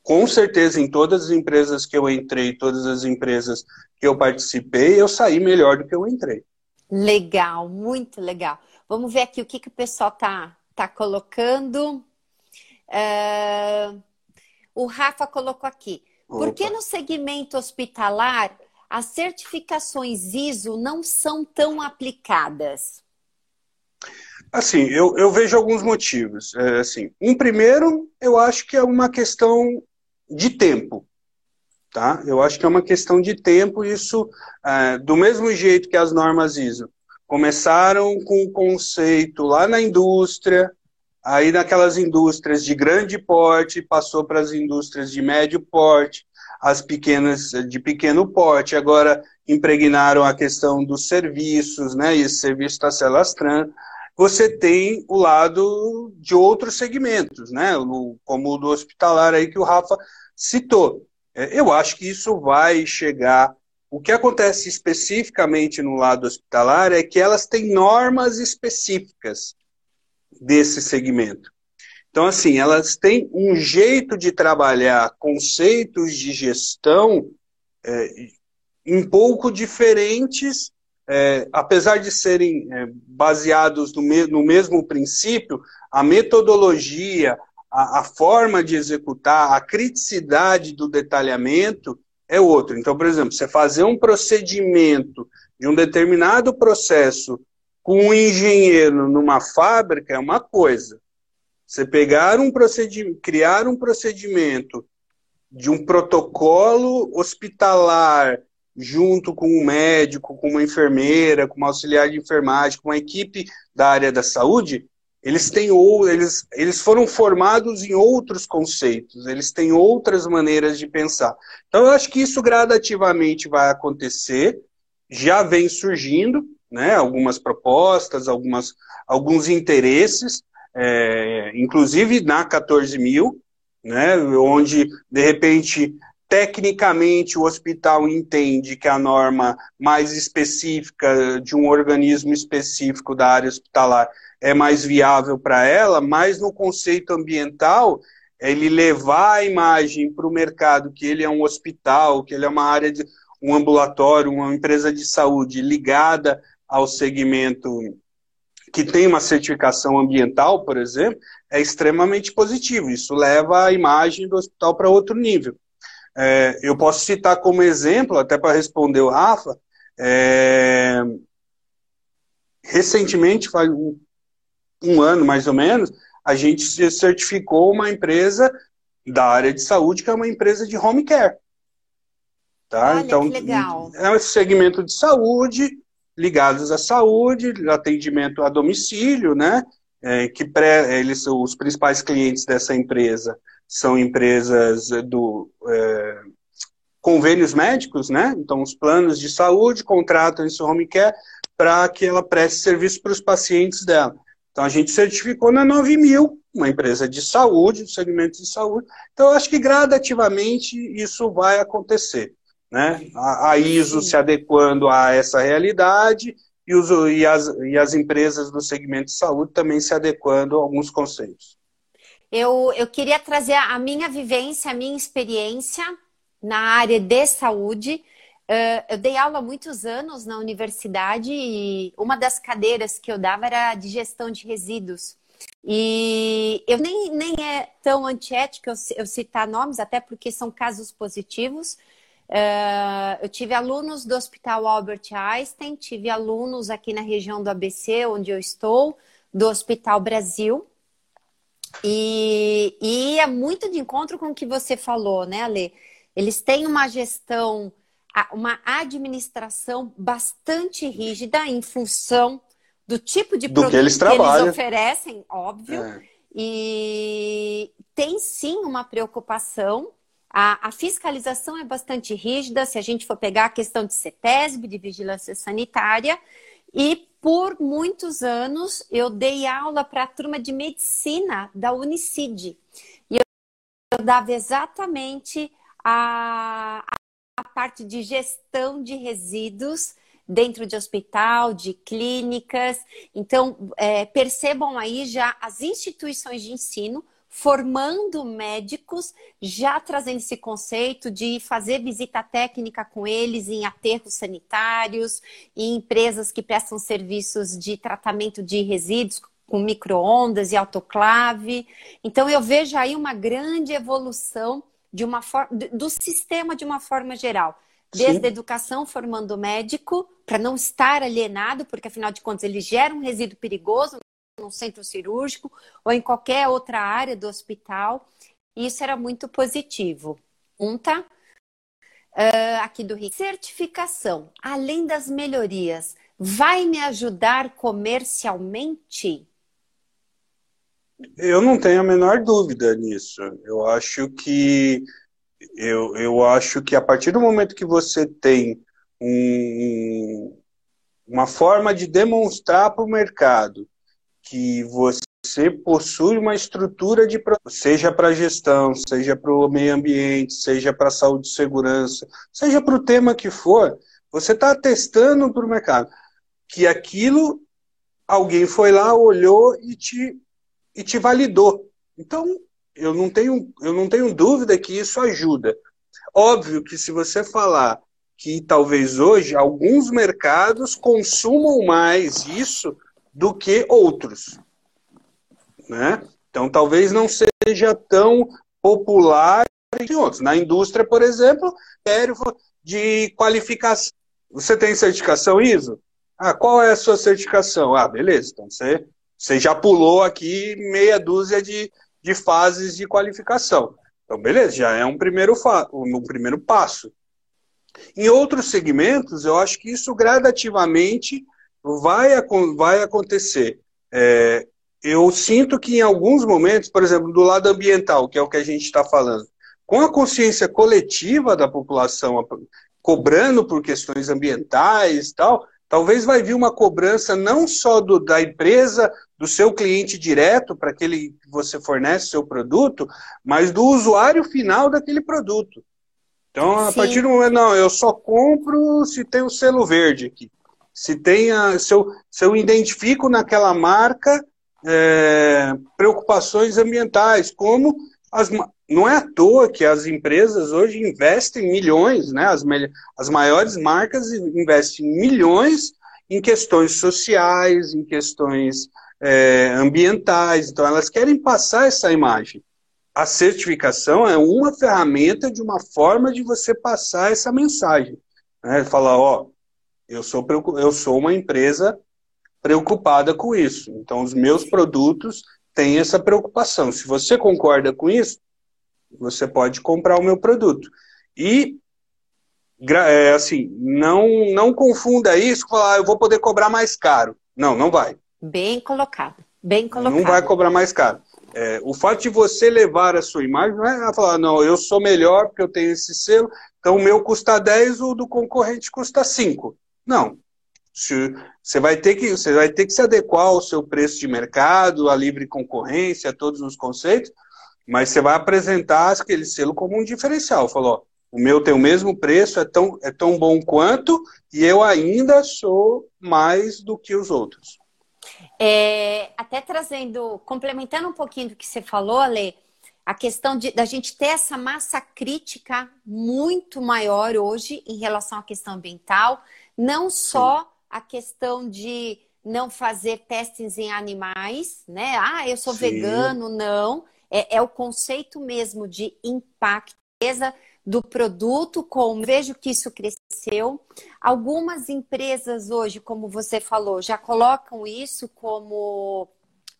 com certeza em todas as empresas que eu entrei, todas as empresas que eu participei, eu saí melhor do que eu entrei. Legal, muito legal. Vamos ver aqui o que, que o pessoal tá, tá colocando. Uh, o Rafa colocou aqui. Por que no segmento hospitalar as certificações ISO não são tão aplicadas? Assim, eu, eu vejo alguns motivos. É, assim, um primeiro, eu acho que é uma questão de tempo. Tá? Eu acho que é uma questão de tempo. Isso, é, do mesmo jeito que as normas ISO começaram com o conceito lá na indústria, Aí naquelas indústrias de grande porte, passou para as indústrias de médio porte, as pequenas de pequeno porte, agora impregnaram a questão dos serviços, né? E esse serviço está se alastrando. Você tem o lado de outros segmentos, né? Como o do hospitalar aí que o Rafa citou. É, eu acho que isso vai chegar. O que acontece especificamente no lado hospitalar é que elas têm normas específicas desse segmento. Então, assim, elas têm um jeito de trabalhar conceitos de gestão é, um pouco diferentes, é, apesar de serem é, baseados no, me no, mesmo princípio, a metodologia, a, a, forma de executar, a criticidade do detalhamento é outro. Então, por exemplo, você fazer um procedimento de um determinado processo com um engenheiro numa fábrica é uma coisa. Você pegar um procedimento, criar um procedimento de um protocolo hospitalar junto com um médico, com uma enfermeira, com uma auxiliar de enfermagem, com uma equipe da área da saúde, eles têm ou eles, eles foram formados em outros conceitos, eles têm outras maneiras de pensar. Então eu acho que isso gradativamente vai acontecer, já vem surgindo, né, algumas propostas, algumas, alguns interesses, é, inclusive na 14 mil, né, onde, de repente, tecnicamente o hospital entende que a norma mais específica de um organismo específico da área hospitalar é mais viável para ela, mas no conceito ambiental, ele levar a imagem para o mercado que ele é um hospital, que ele é uma área de um ambulatório, uma empresa de saúde ligada ao segmento que tem uma certificação ambiental, por exemplo, é extremamente positivo. Isso leva a imagem do hospital para outro nível. É, eu posso citar como exemplo, até para responder o Rafa, é, recentemente, faz um, um, ano mais ou menos, a gente certificou uma empresa da área de saúde, que é uma empresa de home care. Tá? Olha, então, é um segmento de saúde, ligados à saúde, atendimento a domicílio, né? É, que pré, eles, os principais clientes dessa empresa são empresas do é, convênios médicos, né? Então, os planos de saúde contratam esse home care para que ela preste serviço para os pacientes dela. Então, a gente certificou na 9000, uma empresa de saúde, segmento de saúde. Então, eu acho que gradativamente isso vai acontecer. Né? A, a ISO Sim. se adequando a essa realidade e, os, e, as, e as empresas do segmento de saúde também se adequando a alguns conceitos. Eu, eu queria trazer a minha vivência, a minha experiência na área de saúde. Uh, eu dei aula há muitos anos na universidade e uma das cadeiras que eu dava era de gestão de resíduos. E eu nem, nem é tão antiético eu, eu citar nomes, até porque são casos positivos. Uh, eu tive alunos do Hospital Albert Einstein, tive alunos aqui na região do ABC, onde eu estou, do Hospital Brasil. E, e é muito de encontro com o que você falou, né, Ale? Eles têm uma gestão, uma administração bastante rígida em função do tipo de do produto que eles, que eles oferecem, óbvio. É. E tem sim uma preocupação. A, a, fiscalização é bastante rígida, se a gente for pegar a questão de CETESB, de vigilância sanitária, e por muitos anos eu dei aula para a turma de medicina da Unicid. E eu, eu dava exatamente a, a parte de gestão de resíduos dentro de hospital, de clínicas. Então, é, percebam aí já as instituições de ensino formando médicos, já trazendo esse conceito de fazer visita técnica com eles em aterros sanitários, em empresas que prestam serviços de tratamento de resíduos com microondas e autoclave. Então eu vejo aí uma grande evolução de uma do sistema de uma forma geral. Desde Sim. a educação formando médico, para não estar alienado, porque afinal de contas ele gera um resíduo perigoso num centro cirúrgico ou em qualquer outra área do hospital. Isso era muito positivo. Unta, uh, aqui do Rio. Certificação, além das melhorias, vai me ajudar comercialmente? Eu não tenho a menor dúvida nisso. Eu acho que eu, eu acho que a partir do momento que você tem um, uma forma de demonstrar para o mercado que você possui uma estrutura de seja para gestão, seja para o meio ambiente, seja para saúde e segurança, seja para o tema que for, você está testando para o mercado que aquilo alguém foi lá, olhou e te, e te validou. Então, eu não tenho, eu não tenho dúvida que isso ajuda. Óbvio que se você falar que talvez hoje alguns mercados consumam mais isso do que outros. Né? Então, talvez não seja tão popular em outros. Na indústria, por exemplo, de qualificação. Você tem certificação ISO? Ah, qual é a sua certificação? Ah, beleza. Então você, você já pulou aqui meia dúzia de, de fases de qualificação. Então, beleza, já é um primeiro, um primeiro passo. Em outros segmentos, eu acho que isso gradativamente vai, vai acontecer. É, eu sinto que em alguns momentos, por exemplo, do lado ambiental, que é o que a gente está falando, com a consciência coletiva da população cobrando por questões ambientais e tal, talvez vai vir uma cobrança não só do, da empresa, do seu cliente direto, para aquele que você fornece seu produto, mas do usuário final daquele produto. Então, a Sim. partir do momento, não, eu só compro se tem o selo verde aqui. Se, tem a, se, eu, se eu identifico naquela marca é, preocupações ambientais, como as, não é à toa que as empresas hoje investem milhões, né? As, as maiores marcas investem milhões em questões sociais, em questões é, ambientais. Então, elas querem passar essa imagem. A certificação é uma ferramenta de uma forma de você passar essa mensagem. Né? Falar, ó, eu sou, eu sou uma empresa preocupada com isso. Então, os meus produtos têm essa preocupação. Se você concorda com isso, você pode comprar o meu produto. E, é, assim, não, não confunda isso com falar, ah, eu vou poder cobrar mais caro. Não, não vai. Bem colocado. Bem colocado. Não vai cobrar mais caro. É, o fato de você levar a sua imagem não é falar, não, eu sou melhor porque eu tenho esse selo, então o meu custa 10, o do concorrente custa 5. Não. Você vai, ter que, você vai ter que se adequar ao seu preço de mercado, à livre concorrência, a todos os conceitos, mas você vai apresentar aquele selo como um diferencial. Falou, o meu tem o mesmo preço, é tão, é tão bom quanto, e eu ainda sou mais do que os outros. É, até trazendo, complementando um pouquinho do que você falou, Ale, a questão de, da gente ter essa massa crítica muito maior hoje em relação à questão ambiental, não só Sim. a questão de não fazer testes em animais, né? Ah, eu sou Sim. vegano, não é, é o conceito mesmo de impacto do produto, como vejo que isso cresceu. Algumas empresas hoje, como você falou, já colocam isso como,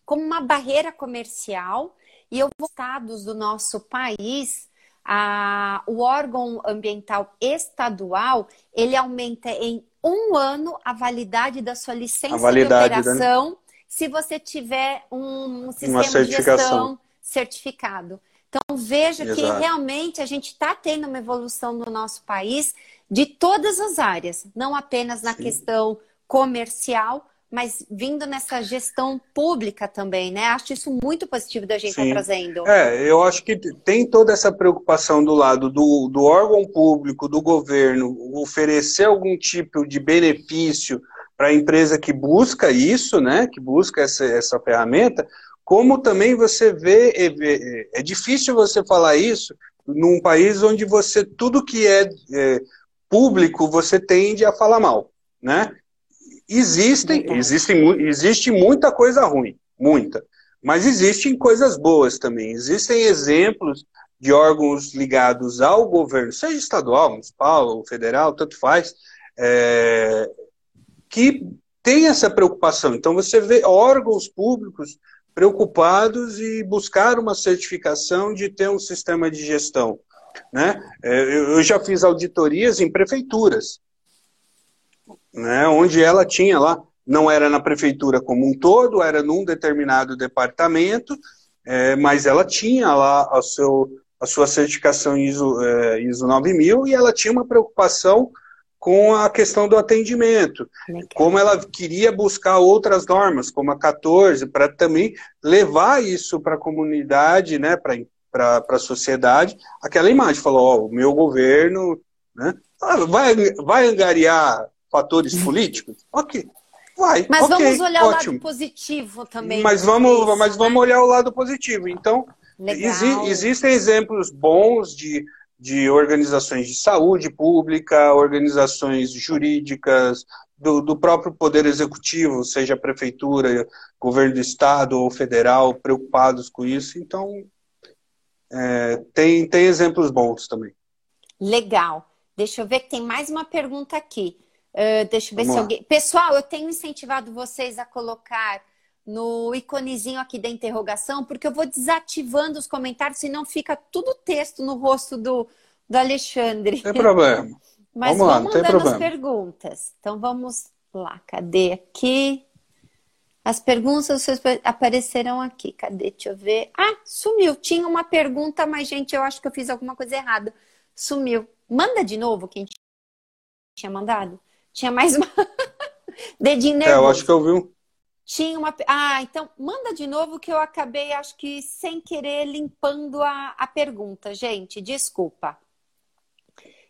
como uma barreira comercial. E eu estados do nosso país, a, o órgão ambiental estadual, ele aumenta em um ano a validade da sua licença de né? operação né? se você tiver um sistema de gestão certificado. Então, veja Exato. que realmente a gente está tendo uma evolução no nosso país de todas as áreas, não apenas na Sim. questão comercial, mas vindo nessa gestão pública também, né? Acho isso muito positivo da gente estar tá trazendo. É, eu acho que tem toda essa preocupação do lado do, do órgão público, do governo, oferecer algum tipo de benefício para a empresa que busca isso, né? Que busca essa, essa ferramenta, como também você vê, é, é difícil você falar isso num país onde você, tudo que é, é público, você tende a falar mal, né? Existem, existem, existe muita coisa ruim, muita. Mas existem coisas boas também. Existem exemplos de órgãos ligados ao governo, seja estadual, municipal ou federal, tanto faz, é, que tem essa preocupação. Então você vê órgãos públicos preocupados e buscar uma certificação de ter um sistema de gestão. Né? É, eu já fiz auditorias em prefeituras, né, onde ela tinha lá, não era na prefeitura como um todo, era num determinado departamento, é, mas ela tinha lá a, seu, a sua certificação ISO, é, ISO 9000 e ela tinha uma preocupação com a questão do atendimento, Legal. como ela queria buscar outras normas, como a 14, para também levar isso para a comunidade, né, para a sociedade, aquela imagem, falou, ó, o meu governo né, vai, vai angariar fatores uhum. políticos? Ok, vai. Mas okay, vamos olhar ótimo. o lado positivo também. Mas vamos, isso, mas né? vamos olhar o lado positivo. Então, exi existem exemplos bons de de organizações de saúde pública, organizações jurídicas, do, do, próprio Poder Executivo, seja a Prefeitura, Governo do Estado ou Federal, preocupados com isso. Então, é, tem, tem exemplos bons também. Legal. Deixa eu ver que tem mais uma pergunta aqui. Uh, deixa eu ver Vamos se lá. alguém. Pessoal, eu tenho incentivado vocês a colocar no iconezinho aqui da interrogação, porque eu vou desativando os comentários, senão fica tudo texto no rosto do, do Alexandre. Tem problema. <laughs> Mas vamos, lá, vamos mandando as perguntas. Então vamos lá, cadê aqui? As perguntas aparecerão aqui. Cadê? Deixa eu ver. Ah, sumiu. Tinha uma pergunta, mas, gente, eu acho que eu fiz alguma coisa errada. Sumiu. Manda de novo quem tinha mandado. Tinha mais uma. <laughs> Dedinho nervoso. É, eu acho que eu vi um. Tinha uma. Ah, então manda de novo que eu acabei, acho que sem querer, limpando a, a pergunta, gente. Desculpa.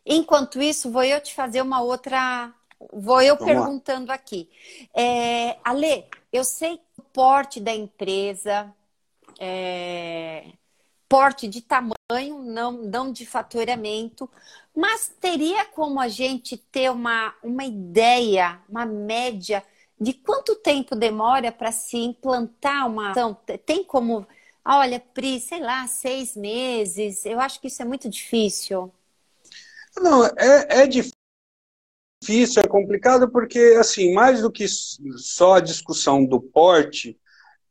Enquanto isso, vou eu te fazer uma outra. Vou eu Vamos perguntando lá. aqui. É, Ale, eu sei o porte da empresa, é, porte de tamanho, não, não de faturamento, mas teria como a gente ter uma, uma ideia, uma média de quanto tempo demora para se implantar uma ação? Tem como, olha, Pri, sei lá, seis meses? Eu acho que isso é muito difícil. Não, é, é difícil, é complicado, porque, assim, mais do que só a discussão do porte,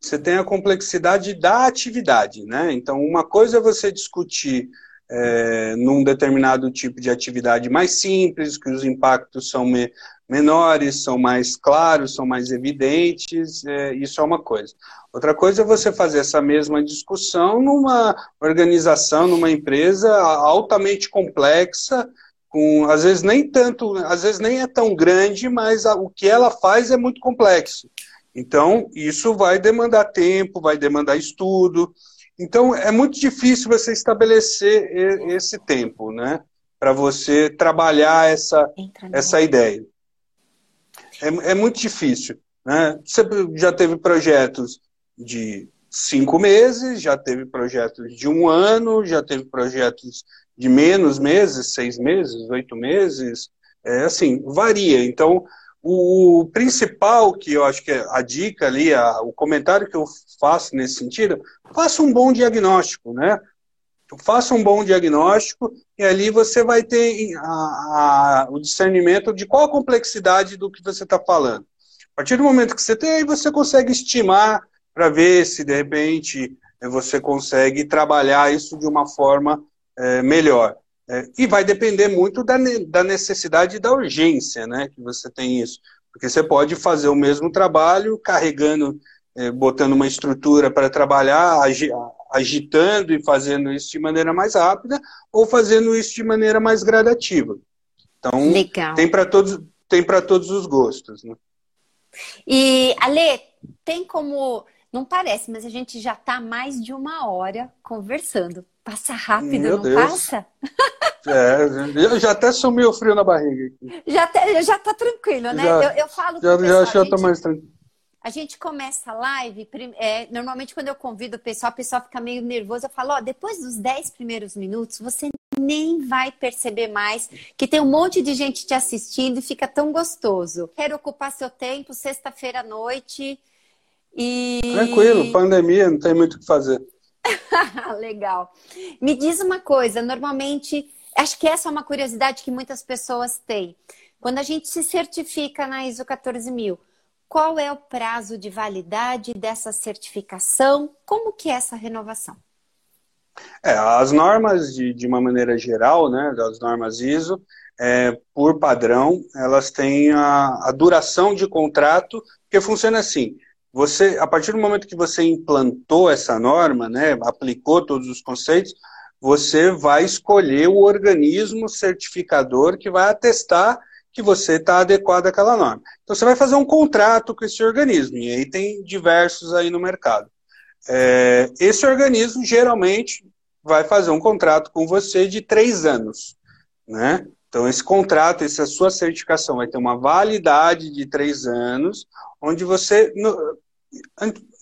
você tem a complexidade da atividade, né? Então, uma coisa é você discutir é, num determinado tipo de atividade mais simples, que os impactos são me, menores, são mais claros, são mais evidentes, é, isso é uma coisa. Outra coisa é você fazer essa mesma discussão numa organização, numa empresa altamente complexa, com às vezes nem tanto, às vezes nem é tão grande, mas o que ela faz é muito complexo. Então, isso vai demandar tempo, vai demandar estudo. Então, é muito difícil você estabelecer esse tempo, né? Para você trabalhar essa, essa ideia. É, é muito difícil. Né? Você já teve projetos de cinco meses, já teve projetos de um ano, já teve projetos de menos meses, seis meses, oito meses. É assim, varia. Então, o principal que eu acho que é a dica ali, a, o comentário que eu faço nesse sentido, faça um bom diagnóstico, né? Faça um bom diagnóstico e ali você vai ter a, a, o discernimento de qual a complexidade do que você está falando. A partir do momento que você tem, aí você consegue estimar para ver se de repente você consegue trabalhar isso de uma forma é, melhor. É, e vai depender muito da, da necessidade e da urgência, né? Que você tem isso. Porque você pode fazer o mesmo trabalho carregando, é, botando uma estrutura para trabalhar, agi, agitando e fazendo isso de maneira mais rápida, ou fazendo isso de maneira mais gradativa. Então, Legal. tem para todos, tem para todos os gostos. Né? E, Ale, tem como. Não parece, mas a gente já está mais de uma hora conversando. Passa rápido, Meu não Deus. passa? É, já até sumiu o frio na barriga. Já, até, já tá tranquilo, né? Já, eu, eu falo já, pessoal, já, já tô mais tranquilo. A gente começa a live, é, normalmente quando eu convido o pessoal, o pessoal fica meio nervoso. Eu falo, ó, depois dos 10 primeiros minutos, você nem vai perceber mais que tem um monte de gente te assistindo e fica tão gostoso. Quero ocupar seu tempo, sexta-feira à noite. E... Tranquilo, pandemia, não tem muito o que fazer. <laughs> Legal. Me diz uma coisa, normalmente, acho que essa é uma curiosidade que muitas pessoas têm. Quando a gente se certifica na ISO 14000, qual é o prazo de validade dessa certificação? Como que é essa renovação? É, as normas, de, de uma maneira geral, né, das normas ISO, é, por padrão, elas têm a, a duração de contrato, que funciona assim, você, a partir do momento que você implantou essa norma, né, aplicou todos os conceitos, você vai escolher o organismo certificador que vai atestar que você está adequado àquela norma. Então você vai fazer um contrato com esse organismo, e aí tem diversos aí no mercado. É, esse organismo geralmente vai fazer um contrato com você de três anos, né? Então esse contrato, essa sua certificação vai ter uma validade de três anos, onde você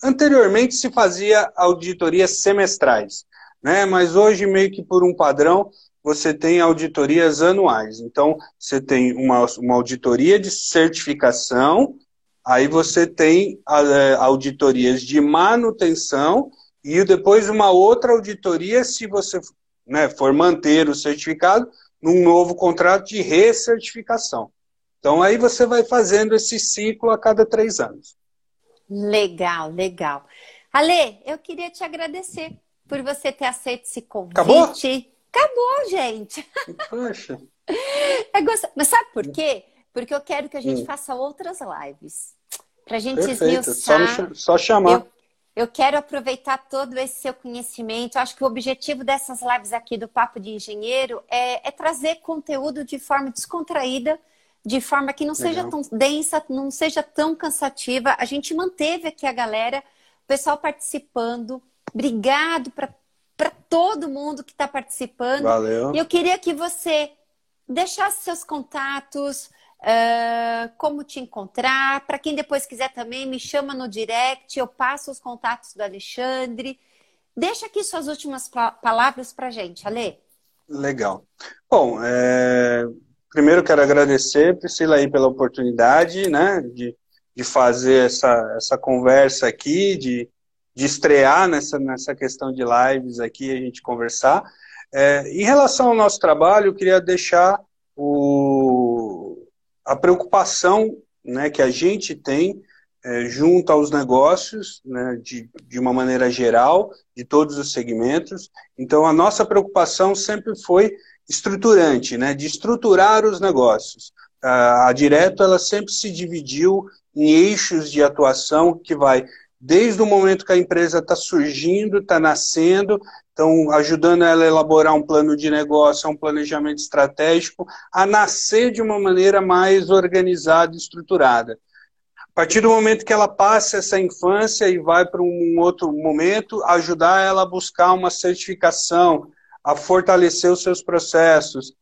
anteriormente se fazia auditorias semestrais, né? Mas hoje meio que por um padrão você tem auditorias anuais. Então você tem uma, uma auditoria de certificação, aí você tem é, auditorias de manutenção e depois uma outra auditoria se você né, for manter o certificado num novo contrato de recertificação. Então aí você vai fazendo esse ciclo a cada três anos. Legal, legal. Ale, eu queria te agradecer por você ter aceito esse convite. Acabou? Acabou, gente. <laughs> Poxa. É. Mas sabe por quê? Porque eu quero que a gente hum. faça outras lives. Pra gente Perfeito. esmiuçar. Só, só chamar. Eu, eu quero aproveitar todo esse seu conhecimento. Eu acho que o objetivo dessas lives aqui do Papo de Engenheiro é, é trazer conteúdo de forma descontraída de forma que não Legal. seja tão densa, não seja tão cansativa. A gente manteve aqui a galera, o pessoal participando. Obrigado para todo mundo que está participando. Valeu. E eu queria que você deixar seus contatos, uh, como te encontrar. Para quem depois quiser também, me chama no direct, eu passo os contatos do Alexandre. Deixa aqui suas últimas palavras para gente, Ale. Legal. Bom, é... primeiro quero agradecer, Priscila, aí pela oportunidade né, de, de fazer essa, essa conversa aqui, de, de estrear nessa, nessa questão de lives aqui, a gente conversar. É, em relação ao nosso trabalho, eu queria deixar o, a preocupação né, que a gente tem é, junto aos negócios, né, de, de uma maneira geral, de todos os segmentos. Então, a nossa preocupação sempre foi estruturante, né, de estruturar os negócios. A, Direto, ela sempre se dividiu em eixos de atuação que vai desde o momento que a empresa está surgindo, está nascendo, então ajudando ela a elaborar um plano de negócio, um planejamento estratégico, a nascer de uma maneira mais organizada e estruturada. A partir do momento que ela passa essa infância e vai para um outro momento, ajudar ela a buscar uma certificação, a fortalecer os seus processos.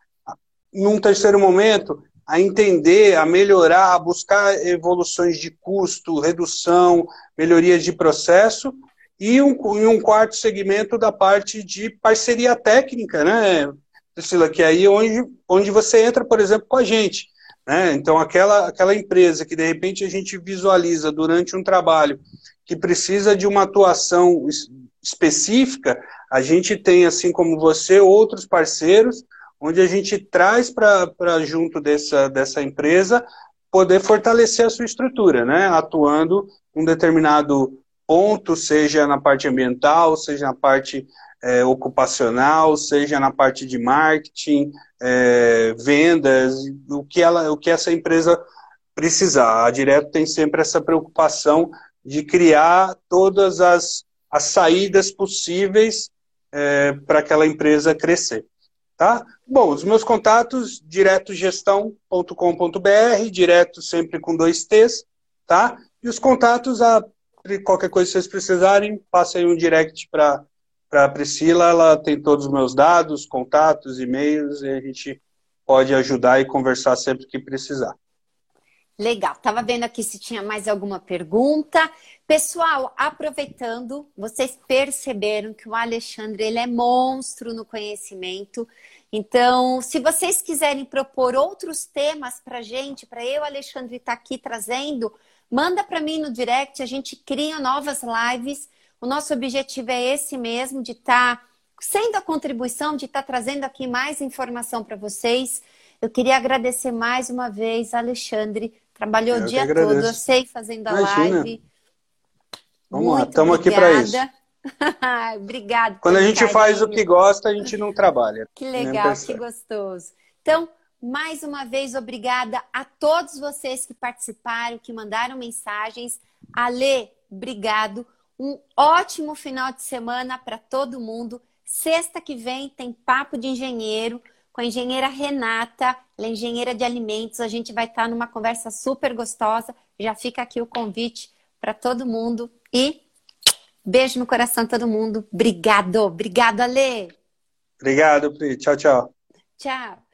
Num terceiro momento, a entender, a melhorar, a buscar evoluções de custo, redução, melhorias de processo, e um, e um quarto segmento da parte de parceria técnica, né, Priscila, que é aí onde, onde você entra, por exemplo, com a gente. Né? Então, aquela, aquela empresa que de repente a gente visualiza durante um trabalho que precisa de uma atuação específica, a gente tem, assim como você, outros parceiros, onde a gente traz para junto dessa, dessa empresa poder fortalecer a sua estrutura, né? atuando um determinado ponto, seja na parte ambiental, seja na parte é, ocupacional, seja na parte de marketing, é, vendas, o que, ela, o que essa empresa precisar. A Direto tem sempre essa preocupação de criar todas as, as saídas possíveis é, para aquela empresa crescer. Tá? Bom, os meus contatos, diretogestão.com.br, direto sempre com dois T's, tá? E os contatos, a, qualquer coisa que vocês precisarem, passem um direct para a Priscila, ela tem todos os meus dados, contatos, e-mails, e a gente pode ajudar e conversar sempre que precisar. Legal, estava vendo aqui se tinha mais alguma pergunta. Pessoal, aproveitando, vocês perceberam que o Alexandre ele é monstro no conhecimento. Então, se vocês quiserem propor outros temas para gente, para eu, Alexandre, estar tá aqui trazendo, manda para mim no direct. A gente cria novas lives o nosso objetivo é esse mesmo, de estar tá sendo a contribuição, de estar tá trazendo aqui mais informação para vocês. Eu queria agradecer mais uma vez, Alexandre. Trabalhou eu o dia todo, eu sei, fazendo a Imagina. live. Vamos Muito lá, estamos aqui para isso. <laughs> Obrigada. Quando a gente carinho. faz o que gosta, a gente não trabalha. Que legal, que gostoso. Então, mais uma vez, obrigada a todos vocês que participaram, que mandaram mensagens. Ale, obrigado. Um ótimo final de semana para todo mundo. Sexta que vem tem Papo de Engenheiro com a engenheira Renata, ela é engenheira de alimentos. A gente vai estar numa conversa super gostosa. Já fica aqui o convite para todo mundo. E beijo no coração todo mundo. Obrigado, obrigado, Ale. Obrigado, Pri. Tchau, tchau. Tchau.